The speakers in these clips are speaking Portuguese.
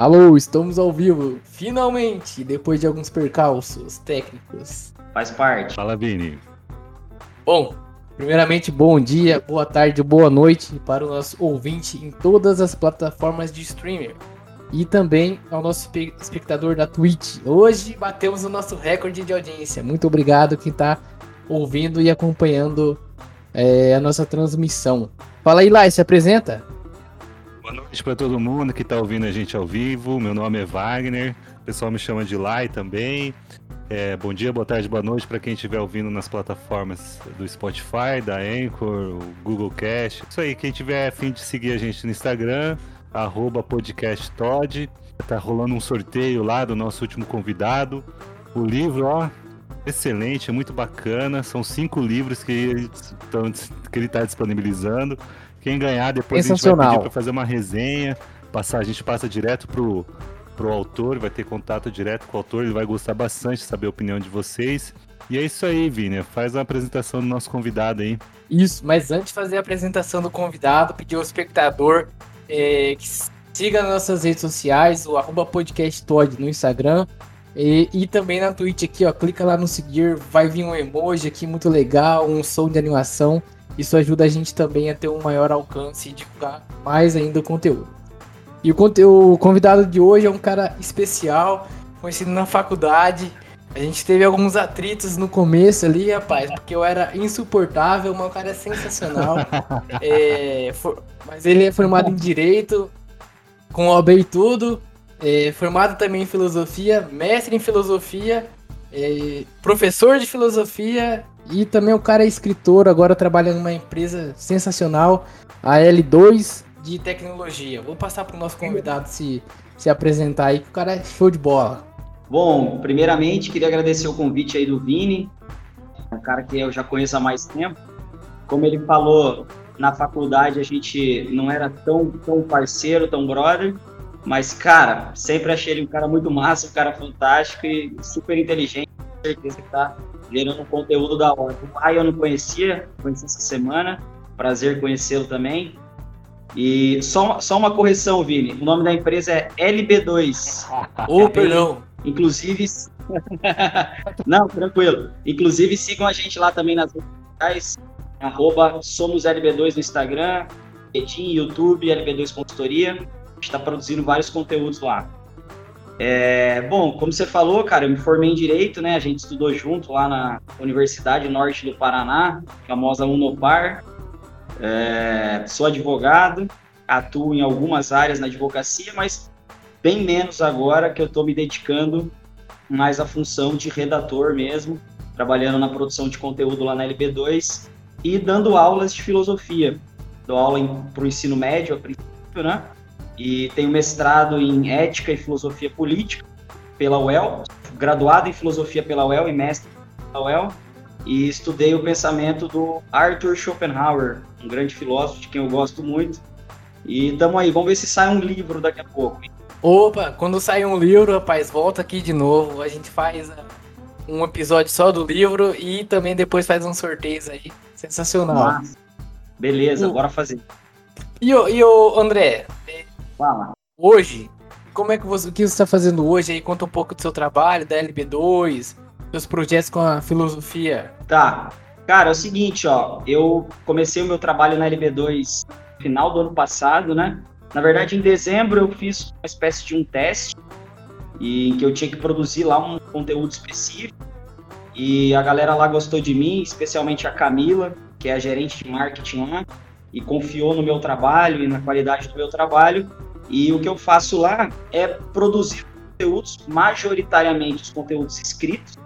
Alô, estamos ao vivo, finalmente, depois de alguns percalços técnicos. Faz parte. Fala, Vini. Bom, primeiramente, bom dia, boa tarde, boa noite para o nosso ouvinte em todas as plataformas de streaming. E também ao nosso espectador da Twitch. Hoje batemos o nosso recorde de audiência. Muito obrigado quem está ouvindo e acompanhando é, a nossa transmissão. Fala aí, Lai, se apresenta. Boa noite para todo mundo que está ouvindo a gente ao vivo. Meu nome é Wagner. O pessoal me chama de Lai também. É, bom dia, boa tarde, boa noite para quem estiver ouvindo nas plataformas do Spotify, da Anchor, o Google Cast. Isso aí, quem tiver a fim de seguir a gente no Instagram, arroba podcasttod. Tá rolando um sorteio lá do nosso último convidado. O livro, ó, excelente, é muito bacana. São cinco livros que ele está disponibilizando. Quem ganhar, depois a gente vai pedir para fazer uma resenha. Passar, a gente passa direto pro, pro autor, vai ter contato direto com o autor, ele vai gostar bastante de saber a opinião de vocês. E é isso aí, Vini. Faz a apresentação do nosso convidado aí. Isso, mas antes de fazer a apresentação do convidado, pedir ao espectador é, que siga nas nossas redes sociais, o arroba podcast no Instagram. E, e, também na Twitch aqui, ó. Clica lá no seguir, vai vir um emoji aqui muito legal, um som de animação. Isso ajuda a gente também a ter um maior alcance e divulgar mais ainda o conteúdo. E o, o convidado de hoje é um cara especial, conhecido na faculdade. A gente teve alguns atritos no começo ali, rapaz, porque eu era insuportável, mas o cara é sensacional. é, for, mas ele é formado em Direito, com OB e tudo. É, formado também em Filosofia, mestre em Filosofia, é, professor de Filosofia e também o cara é escritor, agora trabalha numa empresa sensacional, a L2 de tecnologia. Vou passar para o nosso convidado se, se apresentar aí, que o cara é show de bola. Bom, primeiramente queria agradecer o convite aí do Vini, um cara que eu já conheço há mais tempo. Como ele falou, na faculdade a gente não era tão, tão parceiro, tão brother, mas, cara, sempre achei ele um cara muito massa, um cara fantástico e super inteligente. Com certeza que tá gerando um conteúdo da hora. O Pai eu não conhecia, conheci essa semana. Prazer conhecê-lo também. E só, só uma correção, Vini. O nome da empresa é LB2. Ô, oh, perdão. Inclusive. não, tranquilo. Inclusive, sigam a gente lá também nas redes sociais. Arroba somos LB2 no Instagram, LinkedIn, YouTube, LB2 Consultoria. A gente está produzindo vários conteúdos lá. É, bom, como você falou, cara, eu me formei em Direito, né? A gente estudou junto lá na Universidade Norte do Paraná, famosa Unopar. É, sou advogado, atuo em algumas áreas na advocacia, mas bem menos agora que eu estou me dedicando mais à função de redator mesmo, trabalhando na produção de conteúdo lá na LB2 e dando aulas de filosofia. Dou aula para o ensino médio, a princípio, né? E tenho mestrado em Ética e Filosofia Política pela UEL, graduado em Filosofia pela UEL e mestre pela UEL, e estudei o pensamento do Arthur Schopenhauer, um grande filósofo de quem eu gosto muito. E tamo aí, vamos ver se sai um livro daqui a pouco. Opa, quando sair um livro, rapaz, volta aqui de novo. A gente faz uh, um episódio só do livro e também depois faz um sorteio aí. Sensacional. Nossa. Beleza, o... bora fazer. E o, e o André, Fala. Hoje, como é que você, o que você está fazendo hoje aí? Conta um pouco do seu trabalho, da LB2, seus projetos com a filosofia. Tá. Cara, é o seguinte, ó, eu comecei o meu trabalho na LB2 no final do ano passado, né? Na verdade, em dezembro eu fiz uma espécie de um teste e que eu tinha que produzir lá um conteúdo específico. E a galera lá gostou de mim, especialmente a Camila, que é a gerente de marketing lá, e confiou no meu trabalho e na qualidade do meu trabalho. E o que eu faço lá é produzir conteúdos, majoritariamente os conteúdos escritos.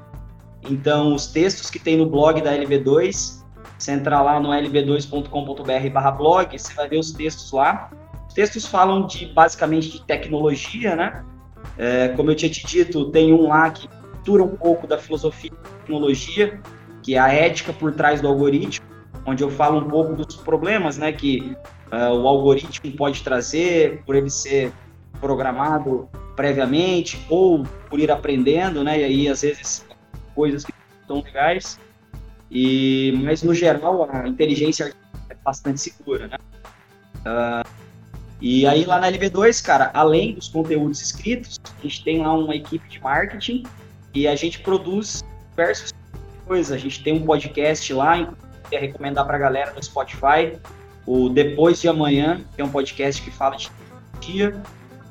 Então, os textos que tem no blog da LB2, você entrar lá no lb2.com.br blog, você vai ver os textos lá. Os textos falam de basicamente de tecnologia, né? É, como eu tinha te dito, tem um lá que mistura um pouco da filosofia da tecnologia, que é a ética por trás do algoritmo, onde eu falo um pouco dos problemas, né, que uh, o algoritmo pode trazer por ele ser programado previamente ou por ir aprendendo, né? E aí às vezes coisas que estão legais. E mas no geral a inteligência é bastante segura, né? Uh, E aí lá na LB2, cara, além dos conteúdos escritos, a gente tem lá uma equipe de marketing e a gente produz diversas coisas. A gente tem um podcast lá, recomendar pra galera no Spotify, o Depois de Amanhã, que é um podcast que fala de dia.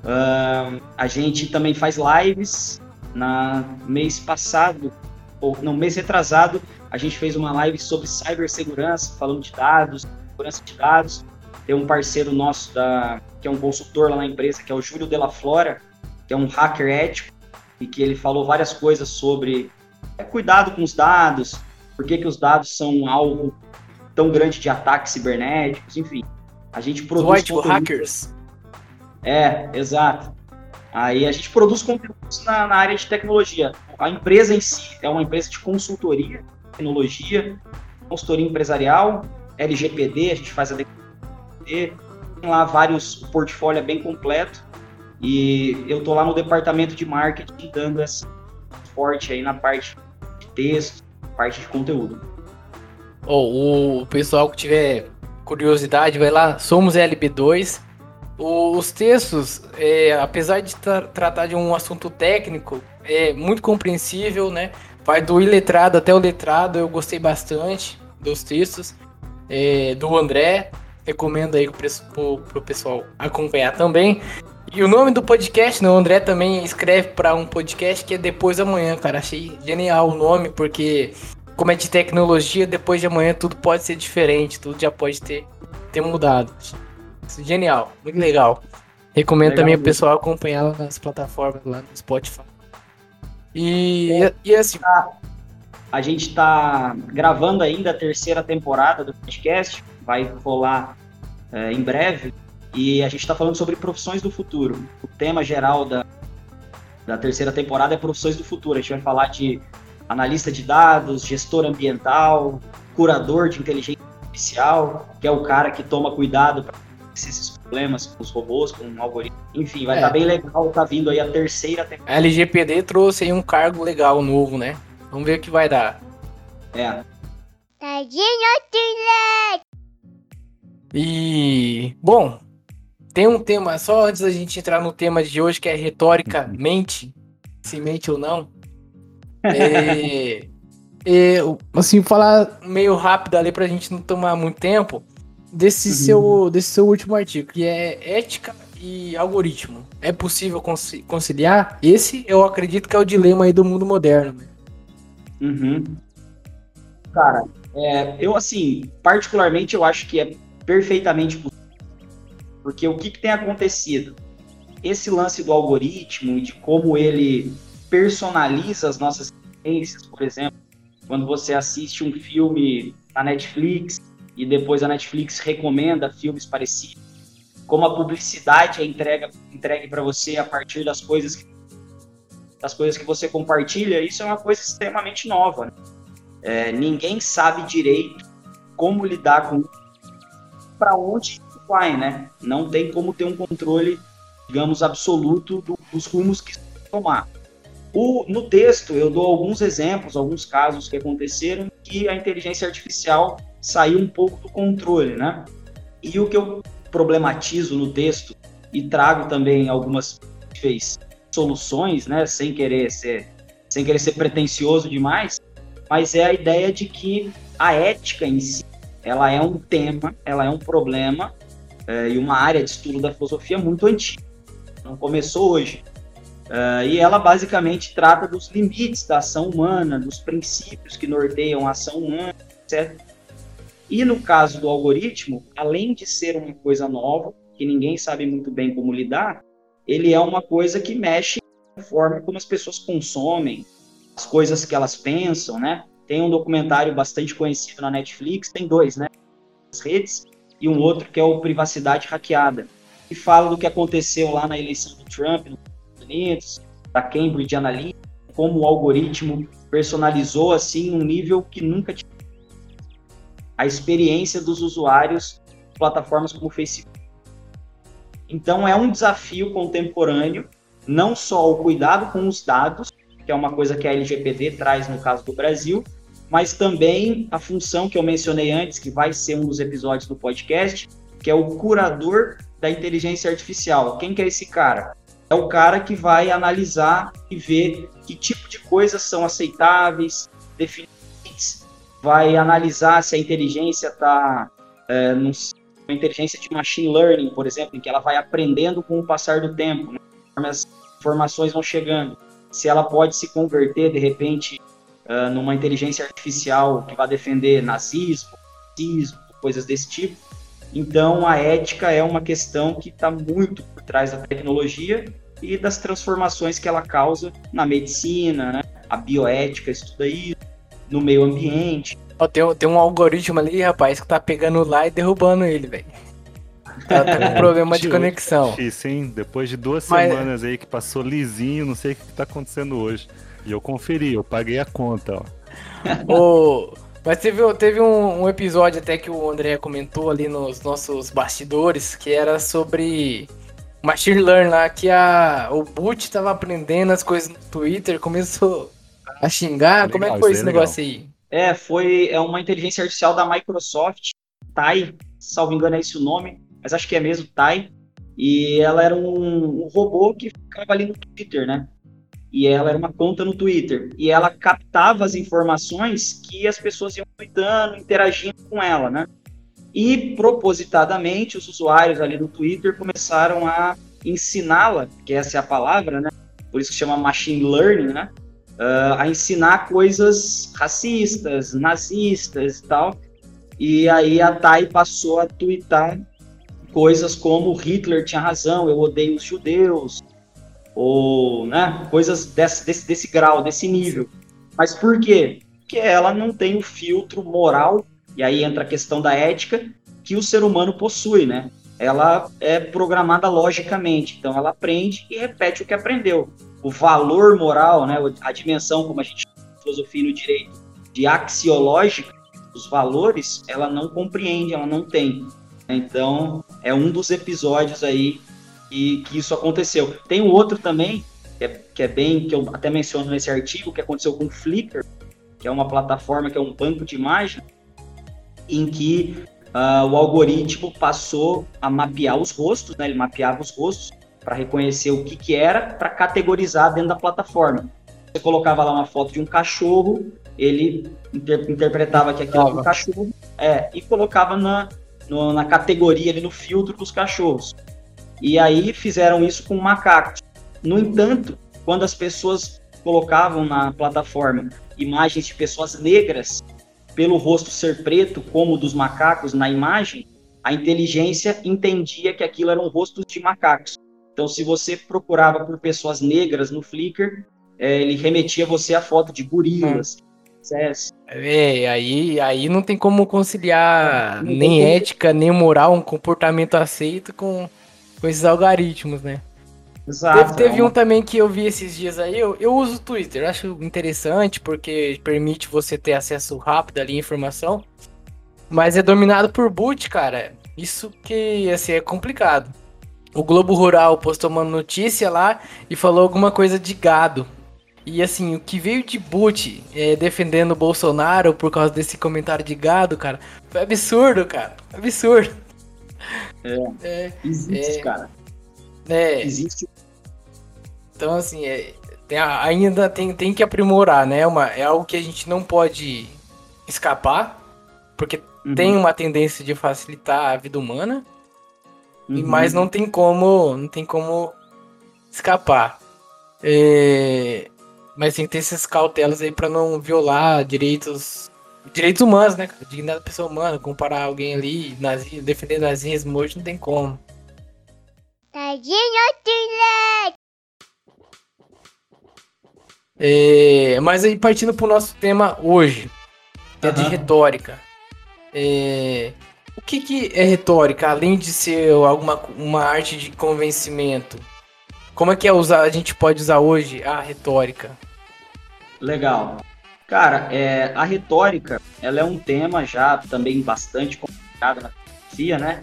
Uh, a gente também faz lives. Na mês passado, ou no mês retrasado, a gente fez uma live sobre cibersegurança, falando de dados, segurança de dados. Tem um parceiro nosso da, que é um consultor lá na empresa, que é o Júlio Della Flora, que é um hacker ético, e que ele falou várias coisas sobre é, cuidado com os dados, por que, que os dados são alvo tão grande de ataques cibernéticos, enfim. A gente produz. White hackers. É, exato. Aí a gente produz conteúdos na, na, área de tecnologia. A empresa em si é uma empresa de consultoria, tecnologia, consultoria empresarial, LGPD, a gente faz a DPD, tem lá vários, o portfólio é bem completo. E eu tô lá no departamento de marketing dando esse suporte aí na parte de texto, parte de conteúdo. Oh, o pessoal que tiver curiosidade, vai lá, somos LB2. Os textos, é, apesar de tra tratar de um assunto técnico, é muito compreensível, né? Vai do iletrado até o letrado, eu gostei bastante dos textos. É, do André, recomendo aí pro, pro pessoal acompanhar também. E o nome do podcast, né? O André também escreve para um podcast que é Depois da Manhã, cara. Achei genial o nome, porque como é de tecnologia, depois de amanhã tudo pode ser diferente, tudo já pode ter, ter mudado. Genial, muito legal. Recomendo legal, também o pessoal acompanhar lá nas plataformas, lá no Spotify. E, é, e assim. A gente está gravando ainda a terceira temporada do podcast, vai rolar é, em breve. E a gente está falando sobre profissões do futuro. O tema geral da, da terceira temporada é profissões do futuro. A gente vai falar de analista de dados, gestor ambiental, curador de inteligência artificial, que é o cara que toma cuidado para esses problemas com os robôs, com um algoritmo. Enfim, vai estar é. tá bem legal, tá vindo aí a terceira temporada. A LGPD trouxe aí um cargo legal novo, né? Vamos ver o que vai dar. É. E bom, tem um tema só antes da gente entrar no tema de hoje que é retórica mente, se mente ou não. É, é, assim, falar meio rápido ali pra gente não tomar muito tempo desse, uhum. seu, desse seu último artigo, que é ética e algoritmo. É possível conciliar? Esse eu acredito que é o dilema aí do mundo moderno. Né? Uhum. Cara, é, eu assim, particularmente eu acho que é perfeitamente possível. Porque o que, que tem acontecido? Esse lance do algoritmo e de como ele personaliza as nossas experiências, por exemplo, quando você assiste um filme na Netflix e depois a Netflix recomenda filmes parecidos, como a publicidade é entrega, entregue para você a partir das coisas que, das coisas que você compartilha, isso é uma coisa extremamente nova. Né? É, ninguém sabe direito como lidar com para onde vai, né? Não tem como ter um controle, digamos, absoluto do, dos rumos que tomar. O, no texto, eu dou alguns exemplos, alguns casos que aconteceram que a inteligência artificial saiu um pouco do controle, né? E o que eu problematizo no texto e trago também algumas fez, soluções, né? Sem querer ser, sem querer ser pretencioso demais, mas é a ideia de que a ética em si, ela é um tema, ela é um problema é, e uma área de estudo da filosofia muito antiga. Não começou hoje. Uh, e ela basicamente trata dos limites da ação humana, dos princípios que norteiam a ação humana, etc. E no caso do algoritmo, além de ser uma coisa nova, que ninguém sabe muito bem como lidar, ele é uma coisa que mexe na forma como as pessoas consomem, as coisas que elas pensam, né? Tem um documentário bastante conhecido na Netflix, tem dois, né? As redes, e um outro que é o Privacidade Hackeada, que fala do que aconteceu lá na eleição do Trump, Unidos, da Cambridge Analytica, como o algoritmo personalizou assim um nível que nunca tinha. A experiência dos usuários de plataformas como o Facebook. Então é um desafio contemporâneo, não só o cuidado com os dados, que é uma coisa que a LGPD traz no caso do Brasil, mas também a função que eu mencionei antes, que vai ser um dos episódios do podcast, que é o curador da inteligência artificial. Quem que é esse cara? É o cara que vai analisar e ver que tipo de coisas são aceitáveis, definidas, vai analisar se a inteligência está é, numa inteligência de machine learning, por exemplo, em que ela vai aprendendo com o passar do tempo, né? as informações vão chegando. Se ela pode se converter, de repente, uh, numa inteligência artificial que vai defender nazismo, racismo, coisas desse tipo. Então, a ética é uma questão que está muito por trás da tecnologia e das transformações que ela causa na medicina, né? A bioética estuda isso, no meio ambiente. Ó, tem, tem um algoritmo ali, rapaz, que tá pegando lá e derrubando ele, velho. Tá, tá com problema de conexão. Isso, hein? Depois de duas Mas... semanas aí que passou lisinho, não sei o que, que tá acontecendo hoje. E eu conferi, eu paguei a conta, ó. o... Mas teve, teve um, um, episódio até que o André comentou ali nos nossos bastidores, que era sobre Machine Learning lá, que a, o Boot tava aprendendo as coisas no Twitter, começou a xingar. Legal, Como é que foi esse é negócio aí? É, foi é uma inteligência artificial da Microsoft, Tai, salvo engano é esse o nome, mas acho que é mesmo Tai. E ela era um, um robô que ficava ali no Twitter, né? E ela era uma conta no Twitter. E ela captava as informações que as pessoas iam tweetando, interagindo com ela, né? E propositadamente os usuários ali do Twitter começaram a ensiná-la, que essa é a palavra, né? Por isso que chama machine learning, né? Uh, a ensinar coisas racistas, nazistas e tal. E aí a Tai passou a twittar coisas como Hitler tinha razão, eu odeio os judeus, ou né, coisas desse, desse, desse grau, desse nível. Mas por quê? Porque ela não tem o filtro moral, e aí entra a questão da ética, que o ser humano possui, né? Ela é programada logicamente, então ela aprende e repete o que aprendeu. O valor moral, né, a dimensão, como a gente chama filosofia no direito, de axiológica, os valores, ela não compreende, ela não tem. Então, é um dos episódios aí que, que isso aconteceu. Tem um outro também, que é, que é bem, que eu até menciono nesse artigo, que aconteceu com o Flickr, que é uma plataforma, que é um banco de imagem, em que uh, o algoritmo passou a mapear os rostos, né? ele mapeava os rostos para reconhecer o que, que era, para categorizar dentro da plataforma. Você colocava lá uma foto de um cachorro, ele inter interpretava que aquilo era um cachorro, é, e colocava na, no, na categoria ali no filtro dos cachorros. E aí fizeram isso com macacos. No entanto, quando as pessoas colocavam na plataforma imagens de pessoas negras, pelo rosto ser preto, como dos macacos na imagem, a inteligência entendia que aquilo eram rostos de macacos. Então, se você procurava por pessoas negras no Flickr, é, ele remetia você a foto de gorilas. É, aí, aí não tem como conciliar nem ética, nem moral, um comportamento aceito com com esses algoritmos, né? Exato. Teve, teve um também que eu vi esses dias aí, eu, eu uso o Twitter, acho interessante porque permite você ter acesso rápido ali à informação, mas é dominado por boot, cara. Isso que assim é complicado. O Globo Rural postou uma notícia lá e falou alguma coisa de gado. E assim, o que veio de boot é, defendendo o Bolsonaro por causa desse comentário de gado, cara, foi absurdo, cara. Absurdo. É. é existe, é, cara. É. Existe. Então, assim, é, tem, ainda tem, tem que aprimorar, né? Uma, é algo que a gente não pode escapar, porque uhum. tem uma tendência de facilitar a vida humana, uhum. mas não tem como, não tem como escapar. É, mas tem que ter essas cautelas aí para não violar direitos direitos humanos, né? Dignidade da pessoa humana, comparar alguém ali, nazi, defender nazismo hoje não tem como. É, mas aí partindo pro nosso tema hoje, que é de retórica. É, o que, que é retórica, além de ser alguma uma arte de convencimento? Como é que é usar, a gente pode usar hoje a retórica? Legal. Cara, é, a retórica, ela é um tema já também bastante complicado na filosofia, né?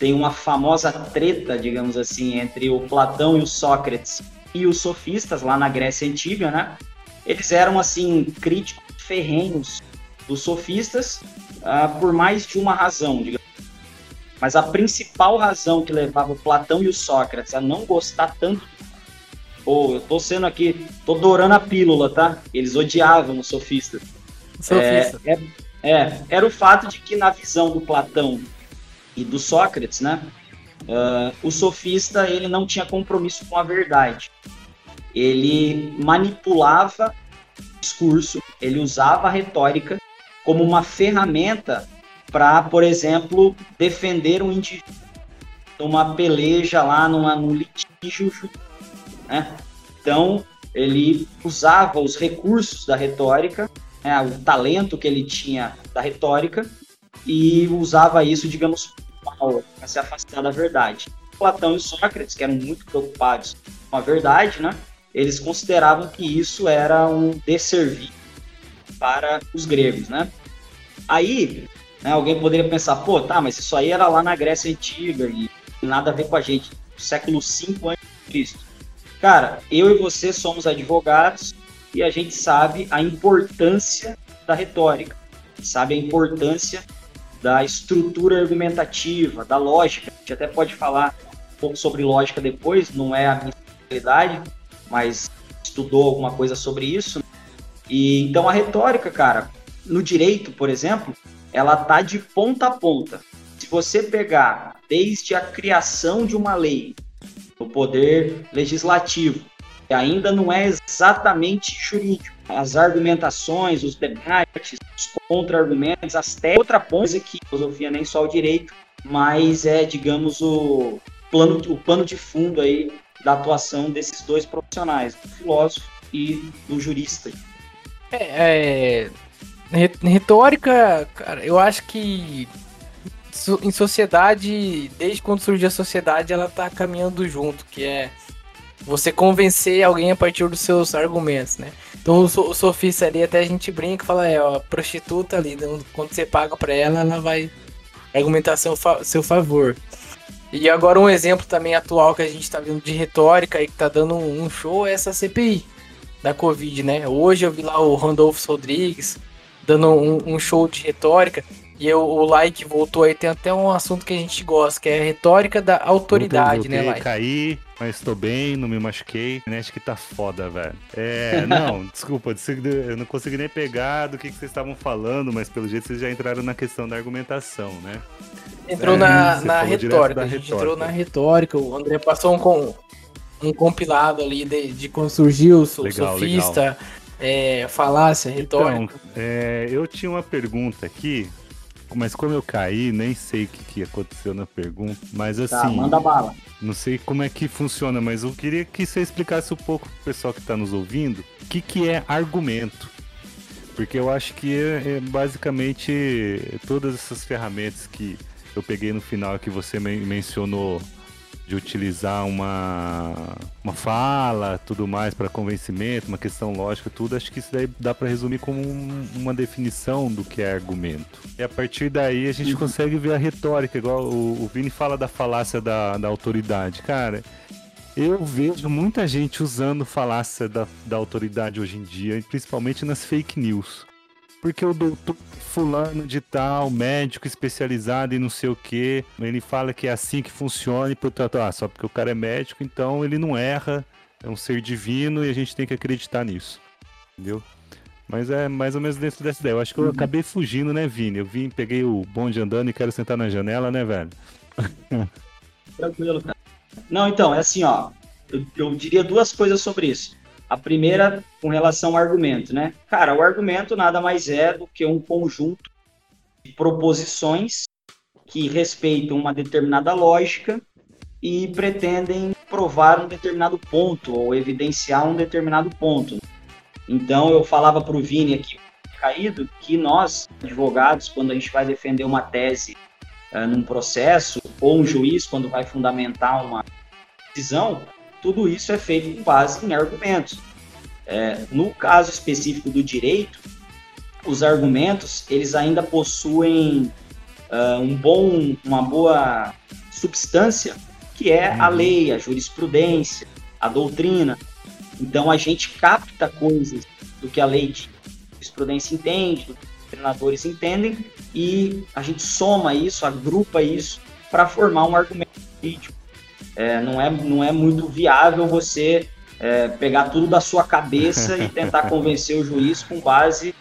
Tem uma famosa treta, digamos assim, entre o Platão e o Sócrates e os sofistas lá na Grécia Antiga, né? Eles eram, assim, críticos ferrenhos dos sofistas uh, por mais de uma razão, digamos. Mas a principal razão que levava o Platão e o Sócrates a não gostar tanto Pô, eu tô sendo aqui, tô dourando a pílula, tá? Eles odiavam os sofistas. Sofista. É, é, é, era o fato de que na visão do Platão e do Sócrates, né? Uh, o sofista ele não tinha compromisso com a verdade. Ele manipulava o discurso, ele usava a retórica como uma ferramenta para, por exemplo, defender um indivíduo numa peleja lá, numa, num litígio né? Então, ele usava os recursos da retórica, né, o talento que ele tinha da retórica, e usava isso, digamos, para se afastar da verdade. Platão e Sócrates, que eram muito preocupados com a verdade, né, eles consideravam que isso era um desserviço para os gregos. Né? Aí, né, alguém poderia pensar, pô, tá, mas isso aí era lá na Grécia Antiga e nada a ver com a gente, século V a.C. Cara, eu e você somos advogados e a gente sabe a importância da retórica, sabe a importância da estrutura argumentativa, da lógica. A gente até pode falar um pouco sobre lógica depois, não é a minha especialidade, mas estudou alguma coisa sobre isso. E então a retórica, cara, no direito, por exemplo, ela tá de ponta a ponta. Se você pegar desde a criação de uma lei no poder legislativo. E ainda não é exatamente jurídico. As argumentações, os debates, os contra-argumentos, até outra coisa que filosofia nem só o direito, mas é, digamos, o plano, o plano de fundo aí da atuação desses dois profissionais, do filósofo e do jurista. É, é, retórica, cara, eu acho que em sociedade, desde quando surgiu a sociedade, ela tá caminhando junto, que é você convencer alguém a partir dos seus argumentos, né? Então o, sofista ali até a gente brinca fala, é, ó, prostituta ali, então, quando você paga para ela, ela vai argumentar seu, seu favor. E agora um exemplo também atual que a gente tá vendo de retórica e que tá dando um show é essa CPI da Covid, né? Hoje eu vi lá o Randolfo Rodrigues dando um, um show de retórica e eu, o like voltou aí, tem até um assunto que a gente gosta, que é a retórica da autoridade, voltei, né, Like? Caí, mas tô bem, não me machuquei. A que tá foda, velho. É, não, desculpa, eu não consegui nem pegar do que, que vocês estavam falando, mas pelo jeito vocês já entraram na questão da argumentação, né? Entrou é, na, na retórica, a gente retórica. entrou na retórica, o André passou um, com, um compilado ali de, de quando surgiu o sofista, legal. É, falácia, retórica. Então, é, eu tinha uma pergunta aqui, mas como eu caí, nem sei o que, que aconteceu na pergunta. Mas tá, assim. Tá, manda bala. Não sei como é que funciona, mas eu queria que você explicasse um pouco pro pessoal que está nos ouvindo o que, que é argumento. Porque eu acho que é, é basicamente todas essas ferramentas que eu peguei no final que você men mencionou de utilizar uma, uma fala, tudo mais para convencimento, uma questão lógica, tudo, acho que isso daí dá para resumir como um, uma definição do que é argumento. E a partir daí a gente uhum. consegue ver a retórica, igual o, o Vini fala da falácia da, da autoridade. Cara, eu vejo muita gente usando falácia da, da autoridade hoje em dia, principalmente nas fake news. Porque o doutor fulano de tal, médico especializado em não sei o que, ele fala que é assim que funciona e portanto, ah, só porque o cara é médico, então ele não erra, é um ser divino e a gente tem que acreditar nisso. Entendeu? Mas é mais ou menos dentro dessa ideia. Eu acho que eu uhum. acabei fugindo, né, Vini? Eu vim, peguei o bonde andando e quero sentar na janela, né, velho? Tranquilo, cara. Não, então, é assim, ó. Eu, eu diria duas coisas sobre isso. A primeira, com relação ao argumento, né? Cara, o argumento nada mais é do que um conjunto de proposições que respeitam uma determinada lógica e pretendem provar um determinado ponto ou evidenciar um determinado ponto. Então, eu falava para o Vini aqui, caído, que nós, advogados, quando a gente vai defender uma tese uh, num processo, ou um juiz, quando vai fundamentar uma decisão, tudo isso é feito com base em argumentos. É, no caso específico do direito, os argumentos eles ainda possuem uh, um bom, uma boa substância, que é a uhum. lei, a jurisprudência, a doutrina. Então a gente capta coisas do que a lei de jurisprudência entende, do que os treinadores entendem, e a gente soma isso, agrupa isso para formar um argumento jurídico. É, não, é, não é muito viável você é, pegar tudo da sua cabeça e tentar convencer o juiz com base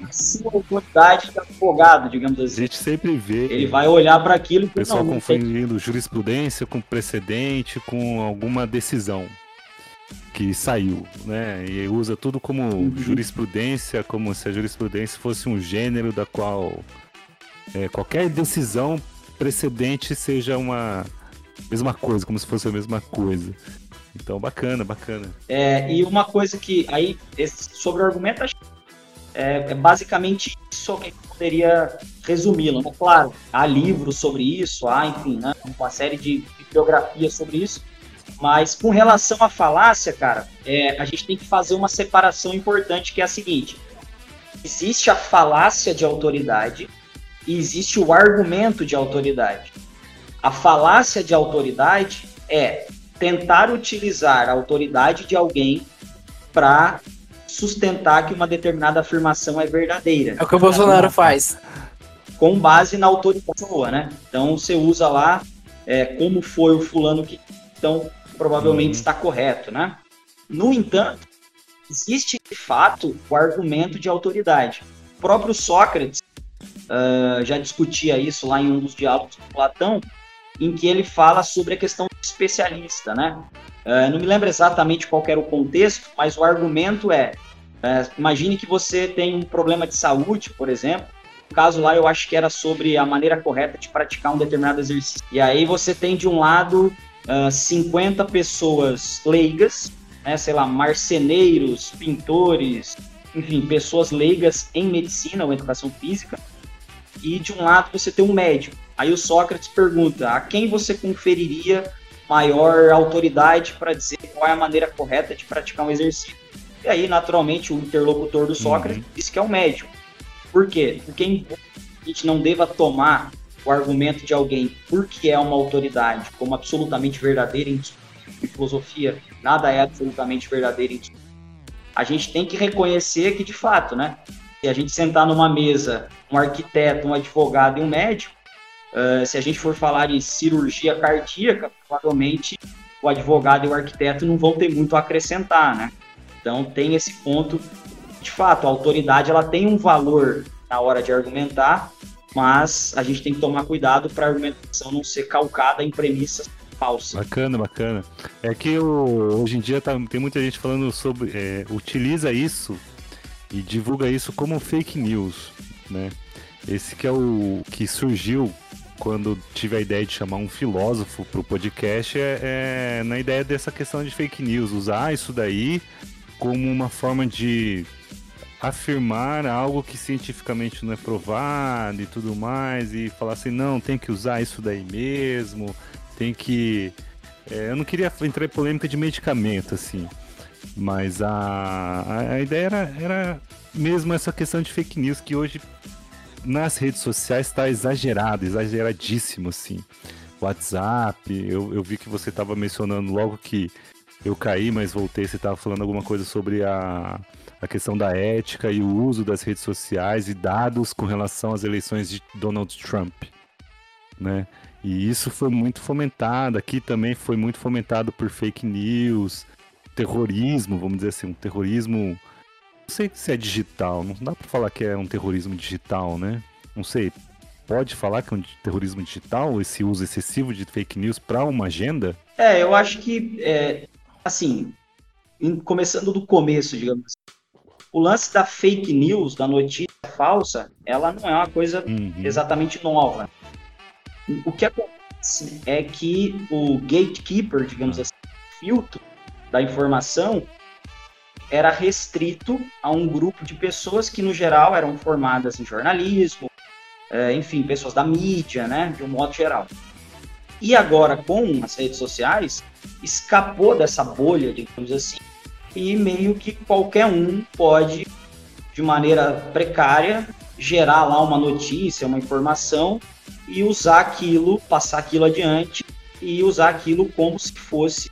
na sua autoridade de advogado, digamos assim. A gente sempre vê. Ele vai olhar para aquilo. O pessoal não, não confundindo tem... jurisprudência com precedente, com alguma decisão que saiu, né? E usa tudo como uhum. jurisprudência, como se a jurisprudência fosse um gênero da qual é, qualquer decisão precedente seja uma mesma coisa, como se fosse a mesma coisa. Então, bacana, bacana. É, e uma coisa que aí, sobre o argumento, acho é, é basicamente isso que poderia resumi-lo. Né? Claro, há livros sobre isso, há, enfim, né, uma série de bibliografias sobre isso, mas com relação à falácia, cara, é, a gente tem que fazer uma separação importante que é a seguinte: existe a falácia de autoridade e existe o argumento de autoridade. A falácia de autoridade é tentar utilizar a autoridade de alguém para sustentar que uma determinada afirmação é verdadeira. É o que o Bolsonaro faz. Com base na autoridade pessoa, né? Então você usa lá é, como foi o fulano que então provavelmente uhum. está correto, né? No entanto, existe de fato o argumento de autoridade. O próprio Sócrates uh, já discutia isso lá em um dos diálogos com Platão, em que ele fala sobre a questão do especialista, né? Uh, não me lembro exatamente qual era o contexto, mas o argumento é: uh, imagine que você tem um problema de saúde, por exemplo. No caso lá, eu acho que era sobre a maneira correta de praticar um determinado exercício. E aí você tem de um lado uh, ah, 50 pessoas leigas, né, sei lá, marceneiros, pintores, enfim, pessoas leigas em medicina ou educação física, e de um lado você tem um médico. Aí o Sócrates pergunta: a quem você conferiria maior autoridade para dizer qual é a maneira correta de praticar um exercício? E aí, naturalmente, o interlocutor do Sócrates uhum. disse que é o médico. Por quê? Porque a gente não deva tomar o argumento de alguém porque é uma autoridade como absolutamente verdadeira em filosofia, nada é absolutamente verdadeiro em a gente tem que reconhecer que de fato, né? Se a gente sentar numa mesa, um arquiteto, um advogado e um médico, uh, se a gente for falar de cirurgia cardíaca, provavelmente o advogado e o arquiteto não vão ter muito a acrescentar, né? Então tem esse ponto, de fato, a autoridade ela tem um valor na hora de argumentar, mas a gente tem que tomar cuidado para a argumentação não ser calcada em premissas falsas. Bacana, bacana. É que hoje em dia tá, tem muita gente falando sobre. É, utiliza isso e divulga isso como fake news, né? Esse que é o que surgiu quando tive a ideia de chamar um filósofo para o podcast é, é na ideia dessa questão de fake news, usar isso daí como uma forma de afirmar algo que cientificamente não é provado e tudo mais, e falar assim, não, tem que usar isso daí mesmo, tem que. É, eu não queria entrar em polêmica de medicamento, assim. Mas a, a, a, ideia era, era mesmo essa questão de fake news que hoje nas redes sociais está exagerado, exageradíssimo, assim. WhatsApp, eu, eu vi que você estava mencionando logo que eu caí, mas voltei, você estava falando alguma coisa sobre a, a questão da ética e o uso das redes sociais e dados com relação às eleições de Donald Trump, né? E isso foi muito fomentado, aqui também foi muito fomentado por fake news, terrorismo, vamos dizer assim, um terrorismo, não sei se é digital, não dá para falar que é um terrorismo digital, né? Não sei, pode falar que é um terrorismo digital, esse uso excessivo de fake news para uma agenda? É, eu acho que, é, assim, começando do começo, digamos assim, o lance da fake news, da notícia falsa, ela não é uma coisa uhum. exatamente nova. O que acontece é que o gatekeeper, digamos assim, filtro da informação era restrito a um grupo de pessoas que, no geral, eram formadas em jornalismo, é, enfim, pessoas da mídia, né, de um modo geral. E agora, com as redes sociais, escapou dessa bolha, digamos assim, e meio que qualquer um pode, de maneira precária, gerar lá uma notícia, uma informação e usar aquilo, passar aquilo adiante e usar aquilo como se fosse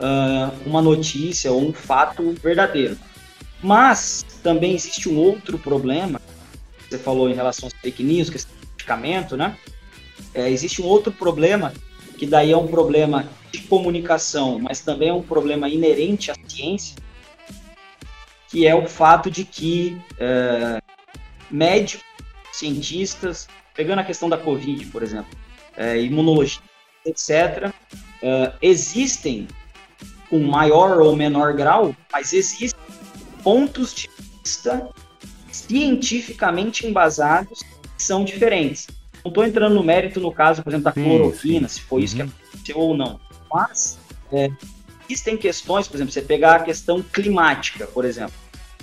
uh, uma notícia ou um fato verdadeiro. Mas também existe um outro problema, você falou em relação às fake news, questão de medicamento, né? é, existe um outro problema, que daí é um problema de comunicação, mas também é um problema inerente à ciência, que é o fato de que é, médicos, cientistas, pegando a questão da Covid, por exemplo, é, imunologia, etc., é, existem com maior ou menor grau, mas existem pontos de vista cientificamente embasados que são diferentes. Não estou entrando no mérito no caso, por exemplo, da cloroquina, se foi uhum. isso que uhum. aconteceu ou não. Mas é, existem questões, por exemplo, você pegar a questão climática, por exemplo.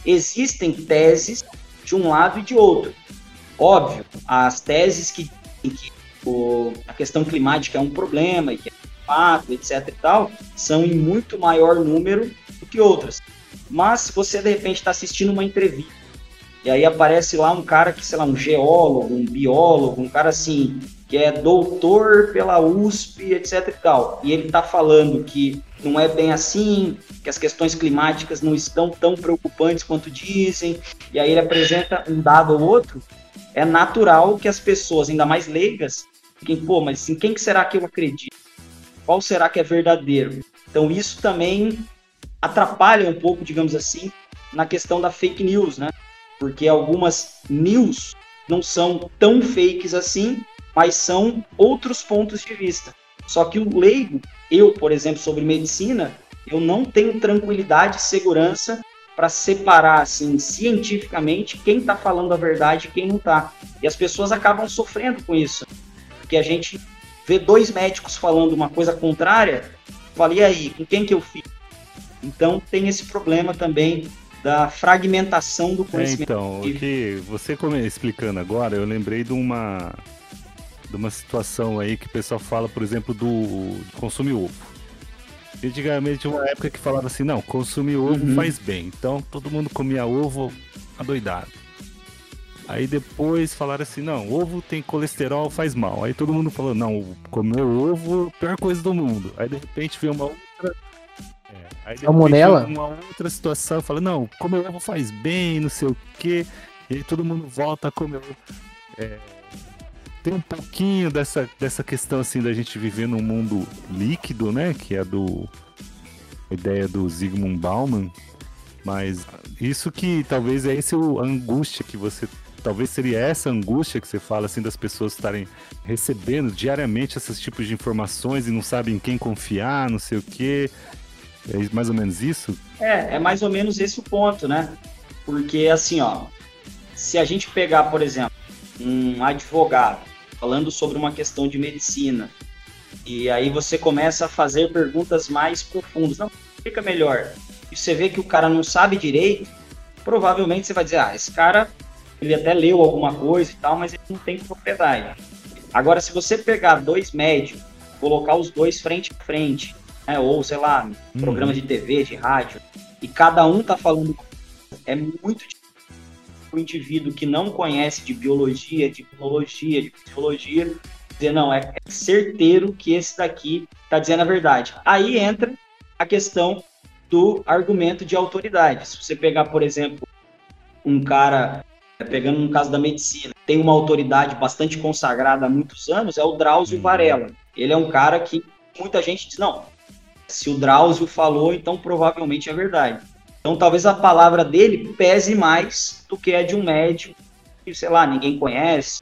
Existem teses de um lado e de outro. Óbvio, as teses que, que o, a questão climática é um problema e que fato, etc e tal, são em muito maior número do que outras. Mas se você de repente está assistindo uma entrevista e aí aparece lá um cara que, sei lá, um geólogo, um biólogo, um cara assim, que é doutor pela USP, etc e tal, e ele está falando que não é bem assim, que as questões climáticas não estão tão preocupantes quanto dizem, e aí ele apresenta um dado ou outro, é natural que as pessoas, ainda mais leigas, fiquem, pô, mas em quem que será que eu acredito? Qual será que é verdadeiro? Então isso também atrapalha um pouco, digamos assim, na questão da fake news, né? Porque algumas news não são tão fakes assim, mas são outros pontos de vista. Só que o leigo, eu, por exemplo, sobre medicina, eu não tenho tranquilidade e segurança para separar assim cientificamente quem está falando a verdade e quem não está. E as pessoas acabam sofrendo com isso, porque a gente vê dois médicos falando uma coisa contrária, fala, e aí, com quem que eu fico? Então tem esse problema também da fragmentação do conhecimento. É, então, o que você explicando agora, eu lembrei de uma de uma situação aí que o pessoal fala, por exemplo, do consumir ovo. Antigamente tinha uma época que falava assim, não, consumir ovo uhum. faz bem. Então todo mundo comia ovo adoidado. Aí depois falaram assim, não, ovo tem colesterol, faz mal. Aí todo mundo falou, não, comer ovo, pior coisa do mundo. Aí de repente veio uma outra. É, aí? Uma outra situação, fala, não, comer ovo faz bem, não sei o quê. E aí todo mundo volta a comer ovo. É, tem um pouquinho dessa, dessa questão assim da gente viver num mundo líquido, né? Que é do. A ideia do Zygmunt Bauman. Mas isso que talvez é esse a angústia que você talvez seria essa angústia que você fala assim das pessoas estarem recebendo diariamente esses tipos de informações e não sabem em quem confiar, não sei o quê. É mais ou menos isso? É, é mais ou menos esse o ponto, né? Porque assim, ó, se a gente pegar, por exemplo, um advogado falando sobre uma questão de medicina, e aí você começa a fazer perguntas mais profundas, não, fica melhor. E você vê que o cara não sabe direito, provavelmente você vai dizer, ah, esse cara ele até leu alguma coisa e tal, mas ele não tem propriedade. Agora, se você pegar dois médicos, colocar os dois frente a frente, né, ou sei lá, hum. programa de TV, de rádio, e cada um tá falando, é muito difícil o indivíduo que não conhece de biologia, de imunologia, de psicologia, dizer, não, é, é certeiro que esse daqui tá dizendo a verdade. Aí entra a questão do argumento de autoridade. Se você pegar, por exemplo, um cara pegando no caso da medicina, tem uma autoridade bastante consagrada há muitos anos, é o Drauzio uhum. Varela. Ele é um cara que muita gente diz, não, se o Drauzio falou, então provavelmente é verdade. Então talvez a palavra dele pese mais do que a de um médico que, sei lá, ninguém conhece,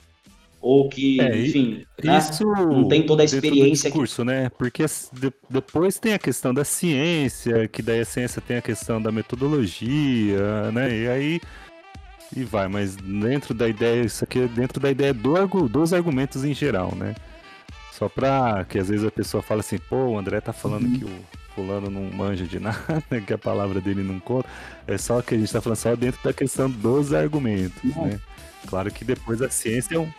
ou que, é, enfim, né, não tem toda a experiência. Discurso, que... né? Porque de, depois tem a questão da ciência, que daí a ciência tem a questão da metodologia, né? E aí e vai, mas dentro da ideia, isso aqui é dentro da ideia do, dos argumentos em geral, né? Só pra que às vezes a pessoa fala assim, pô, o André tá falando uhum. que o fulano não manja de nada, que a palavra dele não conta. É só que a gente tá falando só dentro da questão dos argumentos, uhum. né? Claro que depois a ciência é um.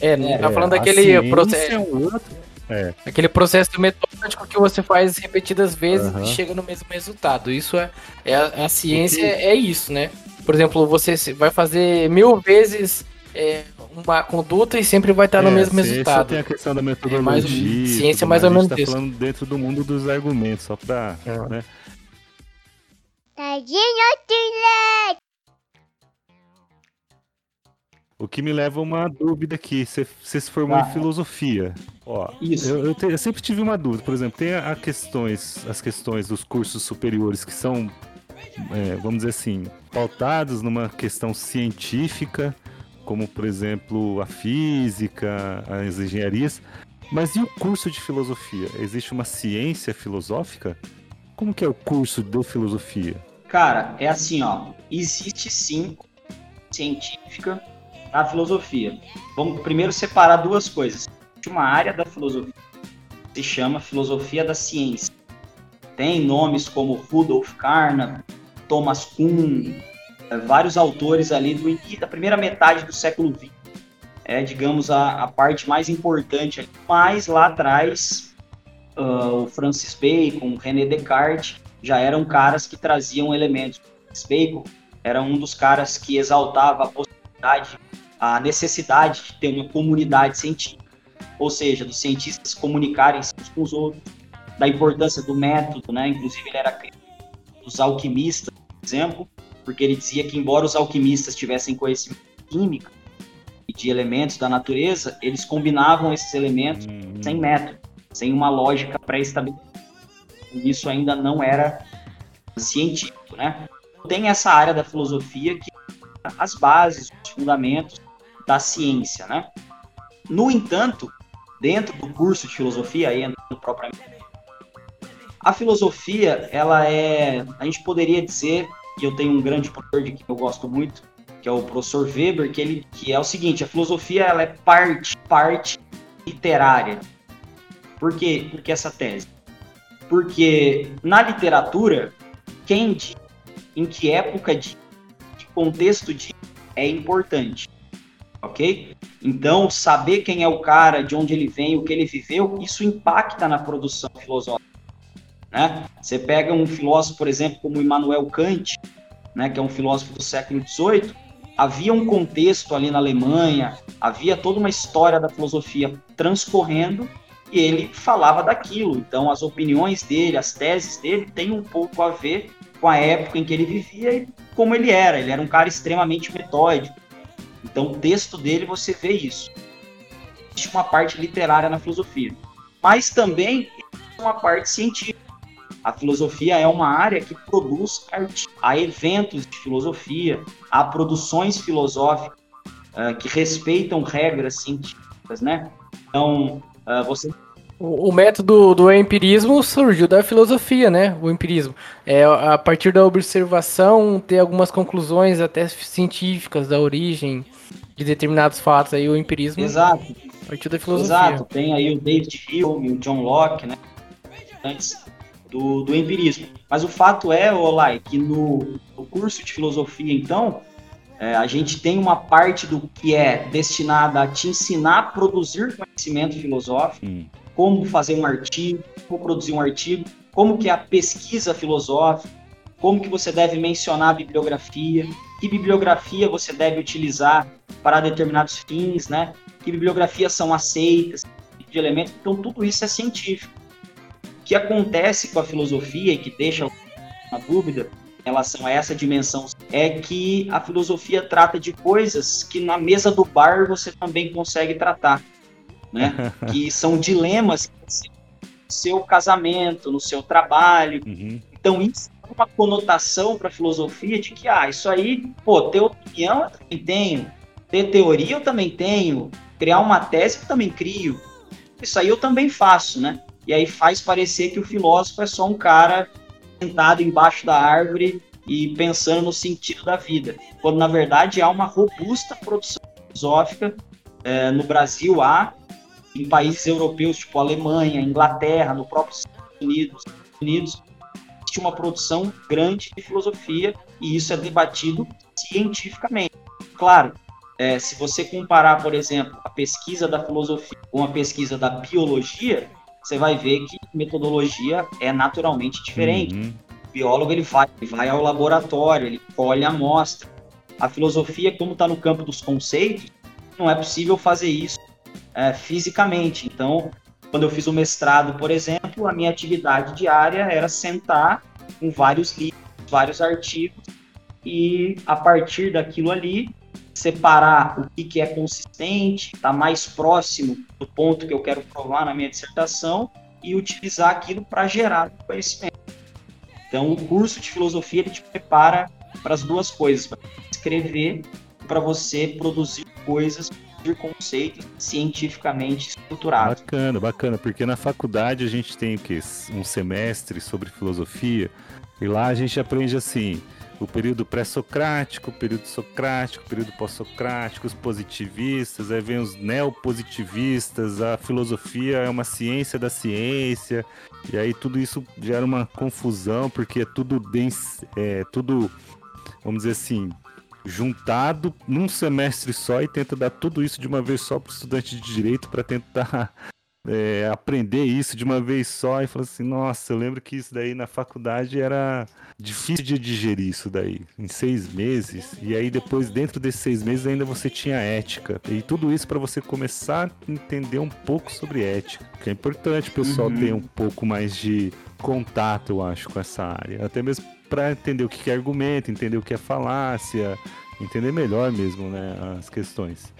É, não tá falando daquele processo. É um outro. É. Aquele processo metódico que você faz repetidas vezes uhum. e chega no mesmo resultado. Isso é, é a, a ciência é isso, né? Por exemplo, você vai fazer mil vezes é, uma conduta e sempre vai estar no é, mesmo resultado. Tem a questão da metodologia. É mais, ciência mais ou menos tá isso. falando dentro do mundo dos argumentos, só pra. É. Né? O que me leva a uma dúvida aqui. Você, se formou ah, em filosofia. Ó, Isso. Eu, eu, te, eu, sempre tive uma dúvida. Por exemplo, tem a questões, as questões dos cursos superiores que são, é, vamos dizer assim, pautados numa questão científica, como, por exemplo, a física, as engenharias. Mas e o curso de filosofia? Existe uma ciência filosófica? Como que é o curso de filosofia? Cara, é assim, ó. Existe sim científica na filosofia. Vamos primeiro separar duas coisas. Uma área da filosofia se chama filosofia da ciência. Tem nomes como Rudolf Carnap, Thomas Kuhn, é, vários autores ali do da primeira metade do século XX. É, digamos, a, a parte mais importante. Mas lá atrás, uh, o Francis Bacon, René Descartes, já eram caras que traziam elementos. Francis Bacon era um dos caras que exaltava a possibilidade a necessidade de ter uma comunidade científica, ou seja, dos cientistas comunicarem uns com os outros, da importância do método, né? Inclusive ele era dos alquimistas, exemplo, porque ele dizia que embora os alquimistas tivessem conhecimento químico e de elementos da natureza, eles combinavam esses elementos uhum. sem método, sem uma lógica pré-estabelecida. Isso ainda não era científico, né? Tem essa área da filosofia que as bases, os fundamentos da ciência, né? No entanto, dentro do curso de filosofia, aí entrando propriamente, a filosofia, ela é, a gente poderia dizer, que eu tenho um grande professor de que eu gosto muito, que é o professor Weber, que ele que é o seguinte, a filosofia ela é parte, parte literária. Por quê? Porque essa tese? Porque na literatura, quem diz, em que época de que contexto de é importante ok? Então, saber quem é o cara, de onde ele vem, o que ele viveu, isso impacta na produção filosófica. Né? Você pega um filósofo, por exemplo, como Immanuel Kant, né, que é um filósofo do século XVIII, havia um contexto ali na Alemanha, havia toda uma história da filosofia transcorrendo e ele falava daquilo. Então, as opiniões dele, as teses dele, têm um pouco a ver com a época em que ele vivia e como ele era. Ele era um cara extremamente metódico, então, o texto dele você vê isso. Existe uma parte literária na filosofia, mas também uma parte científica. A filosofia é uma área que produz arte. Há eventos de filosofia, há produções filosóficas uh, que respeitam regras científicas, né? Então, uh, você o, método do empirismo surgiu da filosofia, né? O empirismo. É a partir da observação ter algumas conclusões até científicas da origem de determinados fatos aí o empirismo. Exato. Partiu da filosofia. Exato. Tem aí o David Hume, o John Locke, né? Antes do, do empirismo. Mas o fato é, Olai, que no, no curso de filosofia, então, é, a gente tem uma parte do que é destinada a te ensinar a produzir conhecimento filosófico. Hum como fazer um artigo, como produzir um artigo, como que é a pesquisa filosófica, como que você deve mencionar a bibliografia, que bibliografia você deve utilizar para determinados fins, né? Que bibliografias são aceitas, de elementos. Então tudo isso é científico. O que acontece com a filosofia e que deixa uma dúvida em relação a essa dimensão é que a filosofia trata de coisas que na mesa do bar você também consegue tratar né? que são dilemas no seu casamento, no seu trabalho. Uhum. Então, isso é uma conotação para a filosofia de que, ah, isso aí, pô, ter opinião eu também tenho, ter teoria eu também tenho, criar uma tese eu também crio. Isso aí eu também faço, né? E aí faz parecer que o filósofo é só um cara sentado embaixo da árvore e pensando no sentido da vida, quando na verdade há uma robusta produção filosófica. É, no Brasil há, em países europeus, tipo Alemanha, Inglaterra, no próprio Estados Unidos, Unidos existe uma produção grande de filosofia e isso é debatido cientificamente. Claro, é, se você comparar, por exemplo, a pesquisa da filosofia com a pesquisa da biologia, você vai ver que metodologia é naturalmente diferente. Uhum. O biólogo ele vai, ele vai ao laboratório, ele colhe a amostra. A filosofia, como está no campo dos conceitos, não é possível fazer isso é, fisicamente. Então, quando eu fiz o mestrado, por exemplo, a minha atividade diária era sentar com vários livros, vários artigos, e a partir daquilo ali, separar o que, que é consistente, está mais próximo do ponto que eu quero provar na minha dissertação e utilizar aquilo para gerar conhecimento. Então, o curso de filosofia ele te prepara para as duas coisas, para escrever para você produzir coisas, produzir conceitos cientificamente estruturados. Bacana, bacana, porque na faculdade a gente tem o quê? Um semestre sobre filosofia e lá a gente aprende assim, o período pré-socrático, o período socrático, o período pós-socrático, os positivistas, aí vem os neopositivistas, a filosofia é uma ciência da ciência, e aí tudo isso gera uma confusão, porque é tudo, bem, é, tudo vamos dizer assim, juntado num semestre só e tenta dar tudo isso de uma vez só para o estudante de direito para tentar é, aprender isso de uma vez só e falar assim, nossa, eu lembro que isso daí na faculdade era difícil de digerir isso daí, em seis meses, e aí depois dentro desses seis meses ainda você tinha ética, e tudo isso para você começar a entender um pouco sobre ética, que é importante o pessoal uhum. ter um pouco mais de contato, eu acho, com essa área, até mesmo para entender o que é argumento, entender o que é falácia, entender melhor mesmo, né, as questões.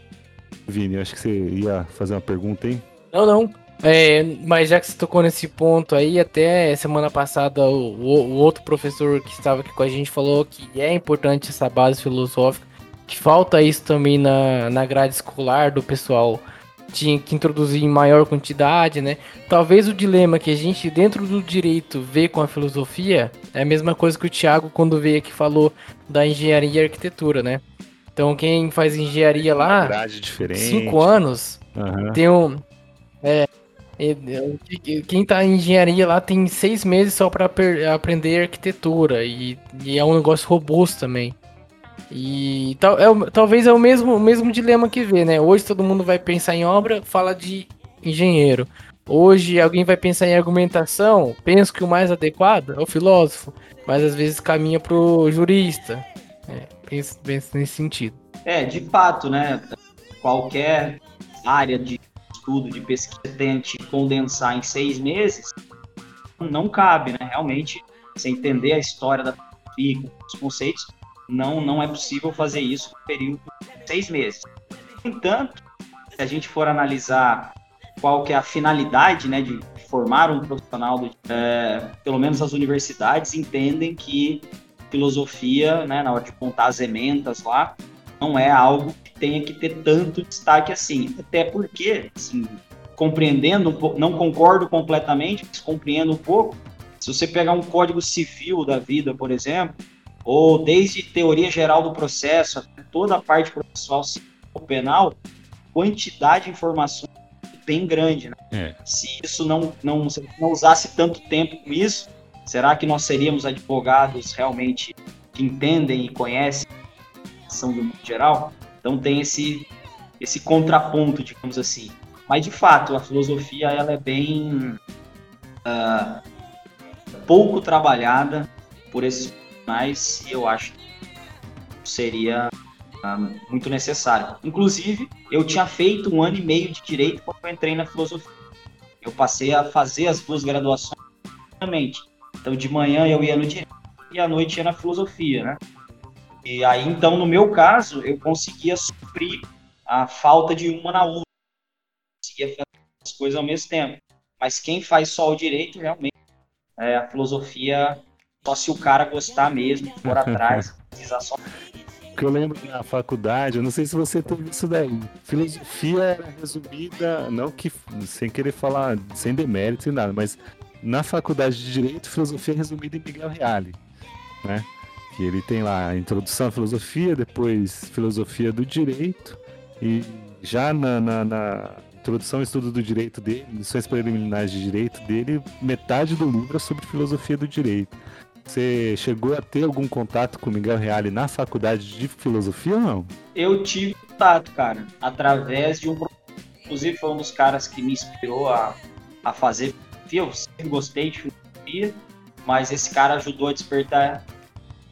Vini, acho que você ia fazer uma pergunta, hein? Não, não. É, mas já que você tocou nesse ponto aí, até semana passada o, o, outro professor que estava aqui com a gente falou que é importante essa base filosófica, que falta isso também na, na grade escolar do pessoal tinha que introduzir em maior quantidade, né? Talvez o dilema que a gente dentro do direito vê com a filosofia é a mesma coisa que o Thiago quando veio aqui falou da engenharia e arquitetura, né? Então quem faz engenharia lá, cinco anos, uhum. tem um é, quem tá em engenharia lá tem seis meses só para aprender arquitetura e, e, é um negócio robusto também. E tal, é, talvez é o mesmo, o mesmo dilema que vê, né? Hoje todo mundo vai pensar em obra, fala de engenheiro. Hoje alguém vai pensar em argumentação, penso que o mais adequado é o filósofo, mas às vezes caminha pro jurista. É, penso, penso nesse sentido. É, de fato, né? Qualquer área de estudo, de pesquisa tente condensar em seis meses, não cabe, né? Realmente, você entender a história da filosofia, os conceitos, não, não é possível fazer isso no período de seis meses. No entanto, se a gente for analisar qual que é a finalidade né, de formar um profissional, do, é, pelo menos as universidades entendem que filosofia, né, na hora de contar as ementas lá, não é algo tenha que ter tanto destaque assim. Até porque, assim, compreendendo, não concordo completamente, mas compreendo um pouco. Se você pegar um código civil da vida, por exemplo, ou desde teoria geral do processo, até toda a parte processual civil penal, quantidade de informações bem grande. Né? É. Se isso não, não, se não usasse tanto tempo com isso, será que nós seríamos advogados realmente que entendem e conhecem a ação do mundo geral? Então tem esse esse contraponto, digamos assim. Mas de fato, a filosofia ela é bem uh, pouco trabalhada por esses profissionais e eu acho que seria uh, muito necessário. Inclusive, eu tinha feito um ano e meio de direito quando eu entrei na filosofia. Eu passei a fazer as duas graduações. Então, de manhã eu ia no direito e à noite ia na filosofia, né? E aí, então, no meu caso, eu conseguia suprir a falta de uma na outra. Conseguia fazer as coisas ao mesmo tempo. Mas quem faz só o direito, realmente, é a filosofia, só se o cara gostar mesmo, for atrás, precisar só. que eu lembro na faculdade, eu não sei se você teve isso daí. Filosofia era resumida, não que sem querer falar, sem demérito, sem nada, mas na faculdade de direito, filosofia é resumida em Miguel Reale, né? Que ele tem lá a introdução à filosofia, depois filosofia do direito, e já na, na, na introdução ao estudo do direito dele, lições preliminares de direito dele, metade do livro é sobre filosofia do direito. Você chegou a ter algum contato com Miguel Reale na faculdade de filosofia ou não? Eu tive contato, cara, através de um inclusive foi um dos caras que me inspirou a, a fazer filosofia. Eu sempre gostei de filosofia, mas esse cara ajudou a despertar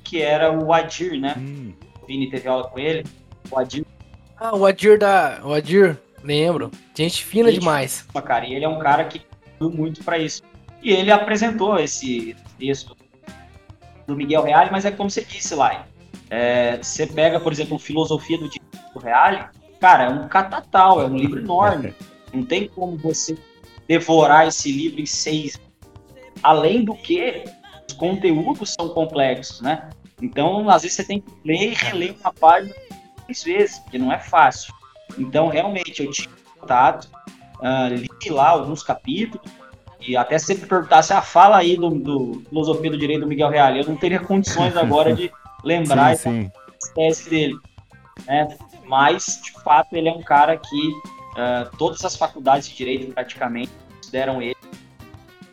que era o Adir, né? Hum. O Vini teve aula com ele. O Adir. Ah, o Adir da. O Adir, lembro. Gente fina Gente, demais. Cara, e ele é um cara que deu muito para isso. E ele apresentou esse texto do Miguel Reale, mas é como você disse lá. É, você pega, por exemplo, Filosofia do Direito, Reale, cara, é um catatal, é um livro enorme. Não tem como você devorar esse livro em seis. Além do que, os conteúdos são complexos, né? Então, às vezes você tem que ler e reler uma página três vezes, porque não é fácil. Então, realmente, eu tive contato, uh, li lá alguns capítulos, e até se perguntasse a fala aí do, do Filosofia do Direito do Miguel Real, eu não teria condições agora de lembrar sim, sim. tese dele. Né? Mas, de fato, ele é um cara que uh, todas as faculdades de Direito, praticamente, consideram ele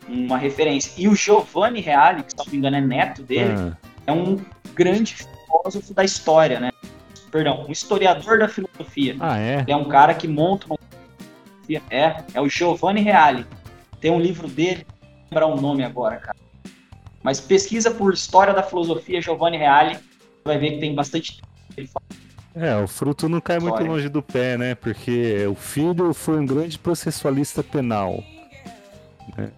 uma referência. E o Giovanni Reale, que, se não me engano, é neto dele, ah. É um grande filósofo da história, né? Perdão, um historiador da filosofia. Ah, é? É um cara que monta uma é, é o Giovanni Reale. Tem um livro dele, não lembrar o nome agora, cara. Mas pesquisa por história da filosofia Giovanni Reale, vai ver que tem bastante é, o fruto não cai muito longe do pé, né? Porque o filho foi um grande processualista penal. Né?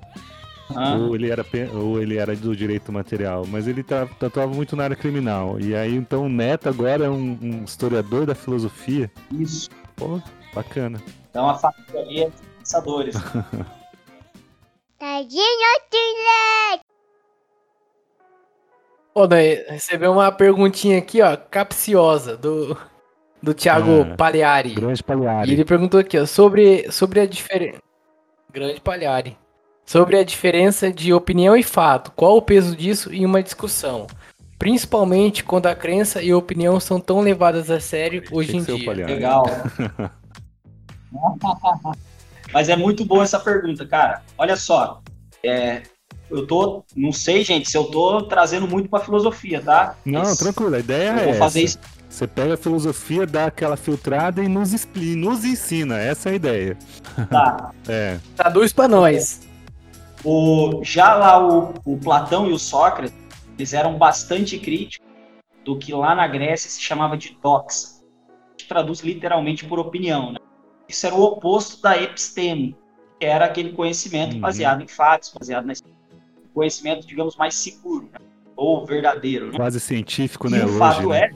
Ah. Ou, ele era, ou ele era do direito material, mas ele tatuava muito na área criminal. E aí, então, o neto agora é um, um historiador da filosofia. Isso. Pô, bacana. Então, a família ali é pensadores. Ô, daí, recebeu uma perguntinha aqui, ó, capciosa, do, do Thiago ah, Pagliari. Grande Pagliari. E ele perguntou aqui, ó, sobre, sobre a diferença... Grande Pagliari. Sobre a diferença de opinião e fato. Qual o peso disso em uma discussão? Principalmente quando a crença e a opinião são tão levadas a sério hoje em dia. Legal. Mas é muito boa essa pergunta, cara. Olha só, é, eu tô, não sei, gente, se eu tô trazendo muito pra filosofia, tá? Não, Mas tranquilo, a ideia é vou fazer essa. Isso. Você pega a filosofia, dá aquela filtrada e nos, explica, nos ensina, essa é a ideia. Tá. é. Traduz pra nós. O, já lá o, o Platão e o Sócrates, eles eram bastante críticos do que lá na Grécia se chamava de doxa. Que traduz literalmente por opinião, né? Isso era o oposto da episteme, que era aquele conhecimento uhum. baseado em fatos, baseado na conhecimento, digamos, mais seguro, né? ou verdadeiro. Né? Quase científico, e né? o hoje, fato né?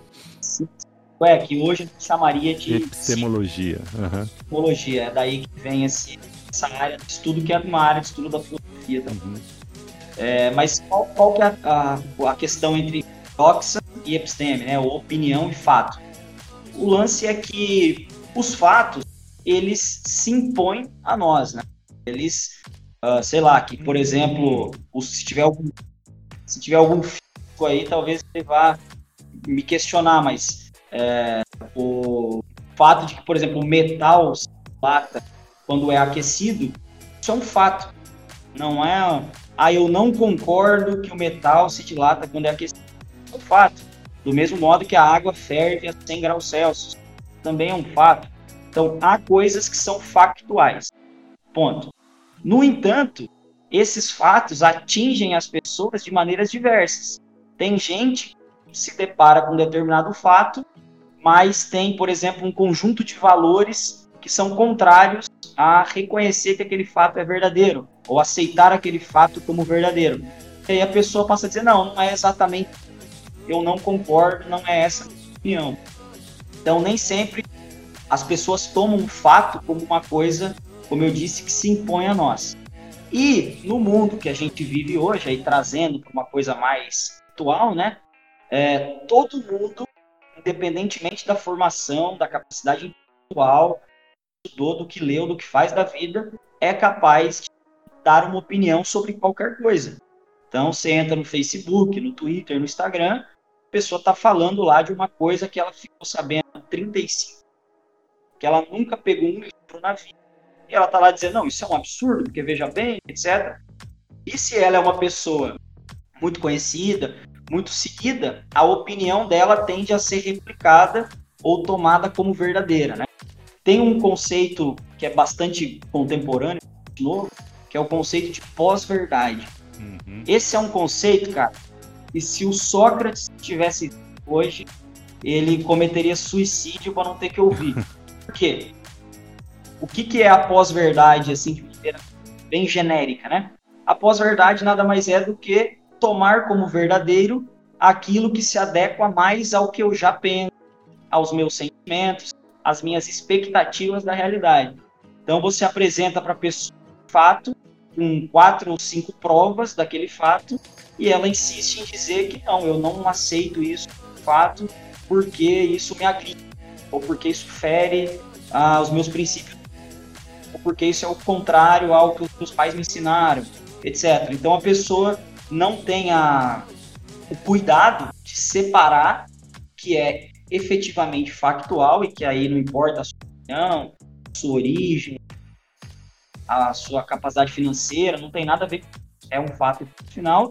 é, é que hoje a gente chamaria de epistemologia. Uhum. Epistemologia, é daí que vem esse, essa área de estudo que é uma área de estudo da filosofia também. Uhum. É, mas qual, qual que é a, a, a questão entre doxa e episteme, né? Ou opinião e fato? O lance é que os fatos eles se impõem a nós, né? Eles uh, sei lá, que, por exemplo, se tiver algum, se tiver algum físico aí, talvez ele vá me questionar, mas é, o fato de que, por exemplo, o metal se dilata quando é aquecido, isso é um fato. Não é, ah, eu não concordo que o metal se dilata quando é aquecido. É um fato. Do mesmo modo que a água ferve a 100 graus Celsius. Também é um fato. Então, há coisas que são factuais. Ponto. No entanto, esses fatos atingem as pessoas de maneiras diversas. Tem gente que se depara com um determinado fato, mas tem, por exemplo, um conjunto de valores que são contrários a reconhecer que aquele fato é verdadeiro, ou aceitar aquele fato como verdadeiro. E aí a pessoa passa a dizer: não, não é exatamente, eu não concordo, não é essa a minha opinião. Então, nem sempre as pessoas tomam um fato como uma coisa como eu disse, que se impõe a nós. E no mundo que a gente vive hoje, aí trazendo para uma coisa mais atual, né? É, todo mundo, independentemente da formação, da capacidade intelectual, do que leu, do que faz da vida, é capaz de dar uma opinião sobre qualquer coisa. Então, você entra no Facebook, no Twitter, no Instagram, a pessoa está falando lá de uma coisa que ela ficou sabendo há 35, que ela nunca pegou um livro na vida e ela está lá dizendo, não, isso é um absurdo, porque veja bem, etc. E se ela é uma pessoa muito conhecida, muito seguida, a opinião dela tende a ser replicada ou tomada como verdadeira, né? Tem um conceito que é bastante contemporâneo, novo, que é o conceito de pós-verdade. Uhum. Esse é um conceito, cara, que se o Sócrates tivesse hoje, ele cometeria suicídio para não ter que ouvir. Por quê? o que, que é a pós-verdade, assim, de maneira bem genérica, né? A pós-verdade nada mais é do que tomar como verdadeiro aquilo que se adequa mais ao que eu já penso, aos meus sentimentos, as minhas expectativas da realidade. Então você apresenta para a pessoa um fato, com quatro ou cinco provas daquele fato, e ela insiste em dizer que não, eu não aceito isso, fato, porque isso me agride, ou porque isso fere ah, os meus princípios, ou porque isso é o contrário ao que os meus pais me ensinaram, etc. Então a pessoa não tem a, o cuidado de separar que é efetivamente factual e que aí não importa a sua opinião, a sua origem, a sua capacidade financeira, não tem nada a ver é um fato final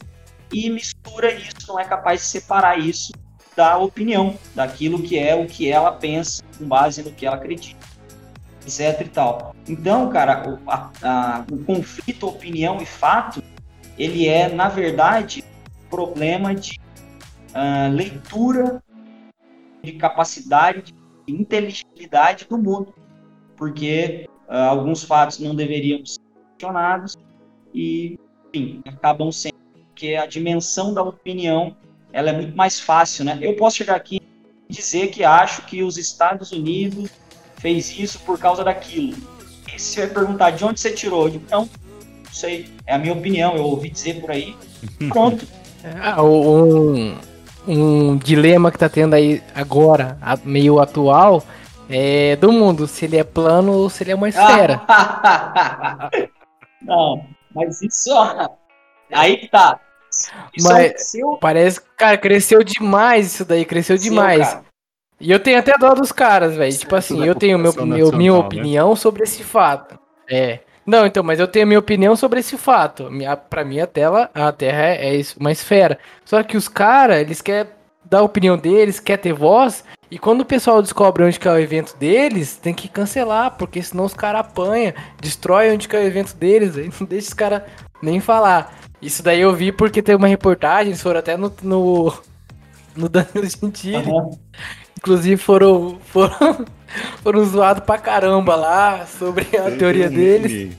e mistura isso, não é capaz de separar isso da opinião, daquilo que é o que ela pensa com base no que ela acredita, etc e tal. Então, cara, o, a, a, o conflito opinião e fato, ele é, na verdade, problema de uh, leitura de capacidade, de inteligibilidade do mundo, porque uh, alguns fatos não deveriam ser questionados e, enfim, acabam sendo porque a dimensão da opinião ela é muito mais fácil, né? Eu posso chegar aqui e dizer que acho que os Estados Unidos fez isso por causa daquilo. E se você vai perguntar de onde você tirou, eu digo, não, não sei, é a minha opinião, eu ouvi dizer por aí, pronto. É, um, um dilema que tá tendo aí agora, meio atual, é do mundo, se ele é plano ou se ele é uma esfera. não, mas isso, aí que tá. Isso é Mas seu... parece, cara, cresceu demais isso daí, cresceu demais. Cara. E eu tenho até dó dos caras, velho. Tipo assim, eu tenho meu, meu, minha né? opinião sobre esse fato. É. Não, então, mas eu tenho minha opinião sobre esse fato. Minha, pra mim, a, tela, a Terra é, é uma esfera. Só que os caras, eles querem dar a opinião deles, quer ter voz. E quando o pessoal descobre onde que é o evento deles, tem que cancelar, porque senão os caras apanham, destrói onde que é o evento deles, aí não deixa os caras nem falar. Isso daí eu vi porque tem uma reportagem, foram até no, no, no Danilo Gentili. Uhum. Inclusive foram, foram, foram zoados pra caramba lá sobre a teoria deles.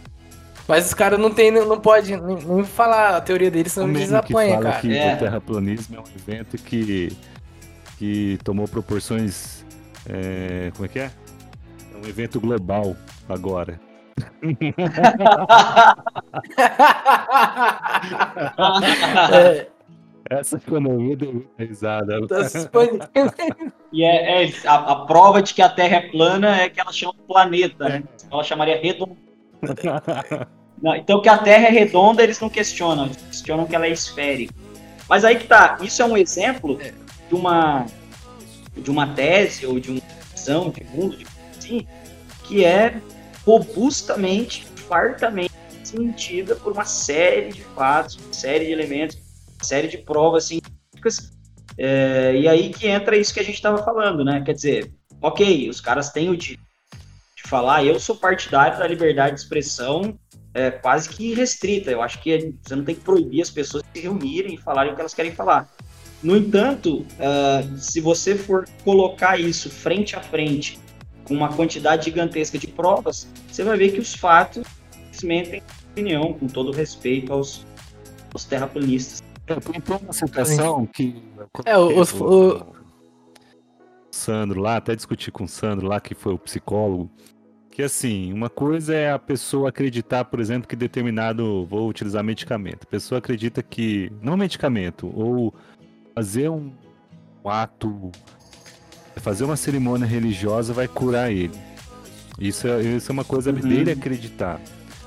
Mas os caras não tem, não pode nem, nem, falar a teoria deles, senão eles apanham, cara. Que é. o terraplanismo é um evento que, que tomou proporções. É, como é que é? É um evento global agora é. Essa economia deu risada. Tá e é, é a, a, prova de que a Terra é plana é que ela chama planeta, né? Ela chamaria redonda. Não, então que a Terra é redonda, eles não questionam, eles questionam que ela é esférica. Mas aí que tá, isso é um exemplo de uma de uma tese ou de uma visão de mundo, de assim, que é robustamente, fartamente sentida por uma série de fatos, uma série de elementos, série de provas científicas. É, e aí que entra isso que a gente estava falando, né? Quer dizer, ok, os caras têm o direito de falar, eu sou partidário da liberdade de expressão é, quase que restrita. Eu acho que você não tem que proibir as pessoas de se reunirem e falarem o que elas querem falar. No entanto, uh, se você for colocar isso frente a frente com uma quantidade gigantesca de provas, você vai ver que os fatos desmentem a opinião, com todo respeito aos, aos terraplanistas. É, tem uma situação que. É, os, o, Sandro lá, até discuti com o Sandro lá, que foi o psicólogo, que assim, uma coisa é a pessoa acreditar, por exemplo, que determinado, vou utilizar medicamento. A pessoa acredita que, não medicamento, ou fazer um ato fazer uma cerimônia religiosa vai curar ele. Isso é, isso é uma coisa uhum. dele acreditar.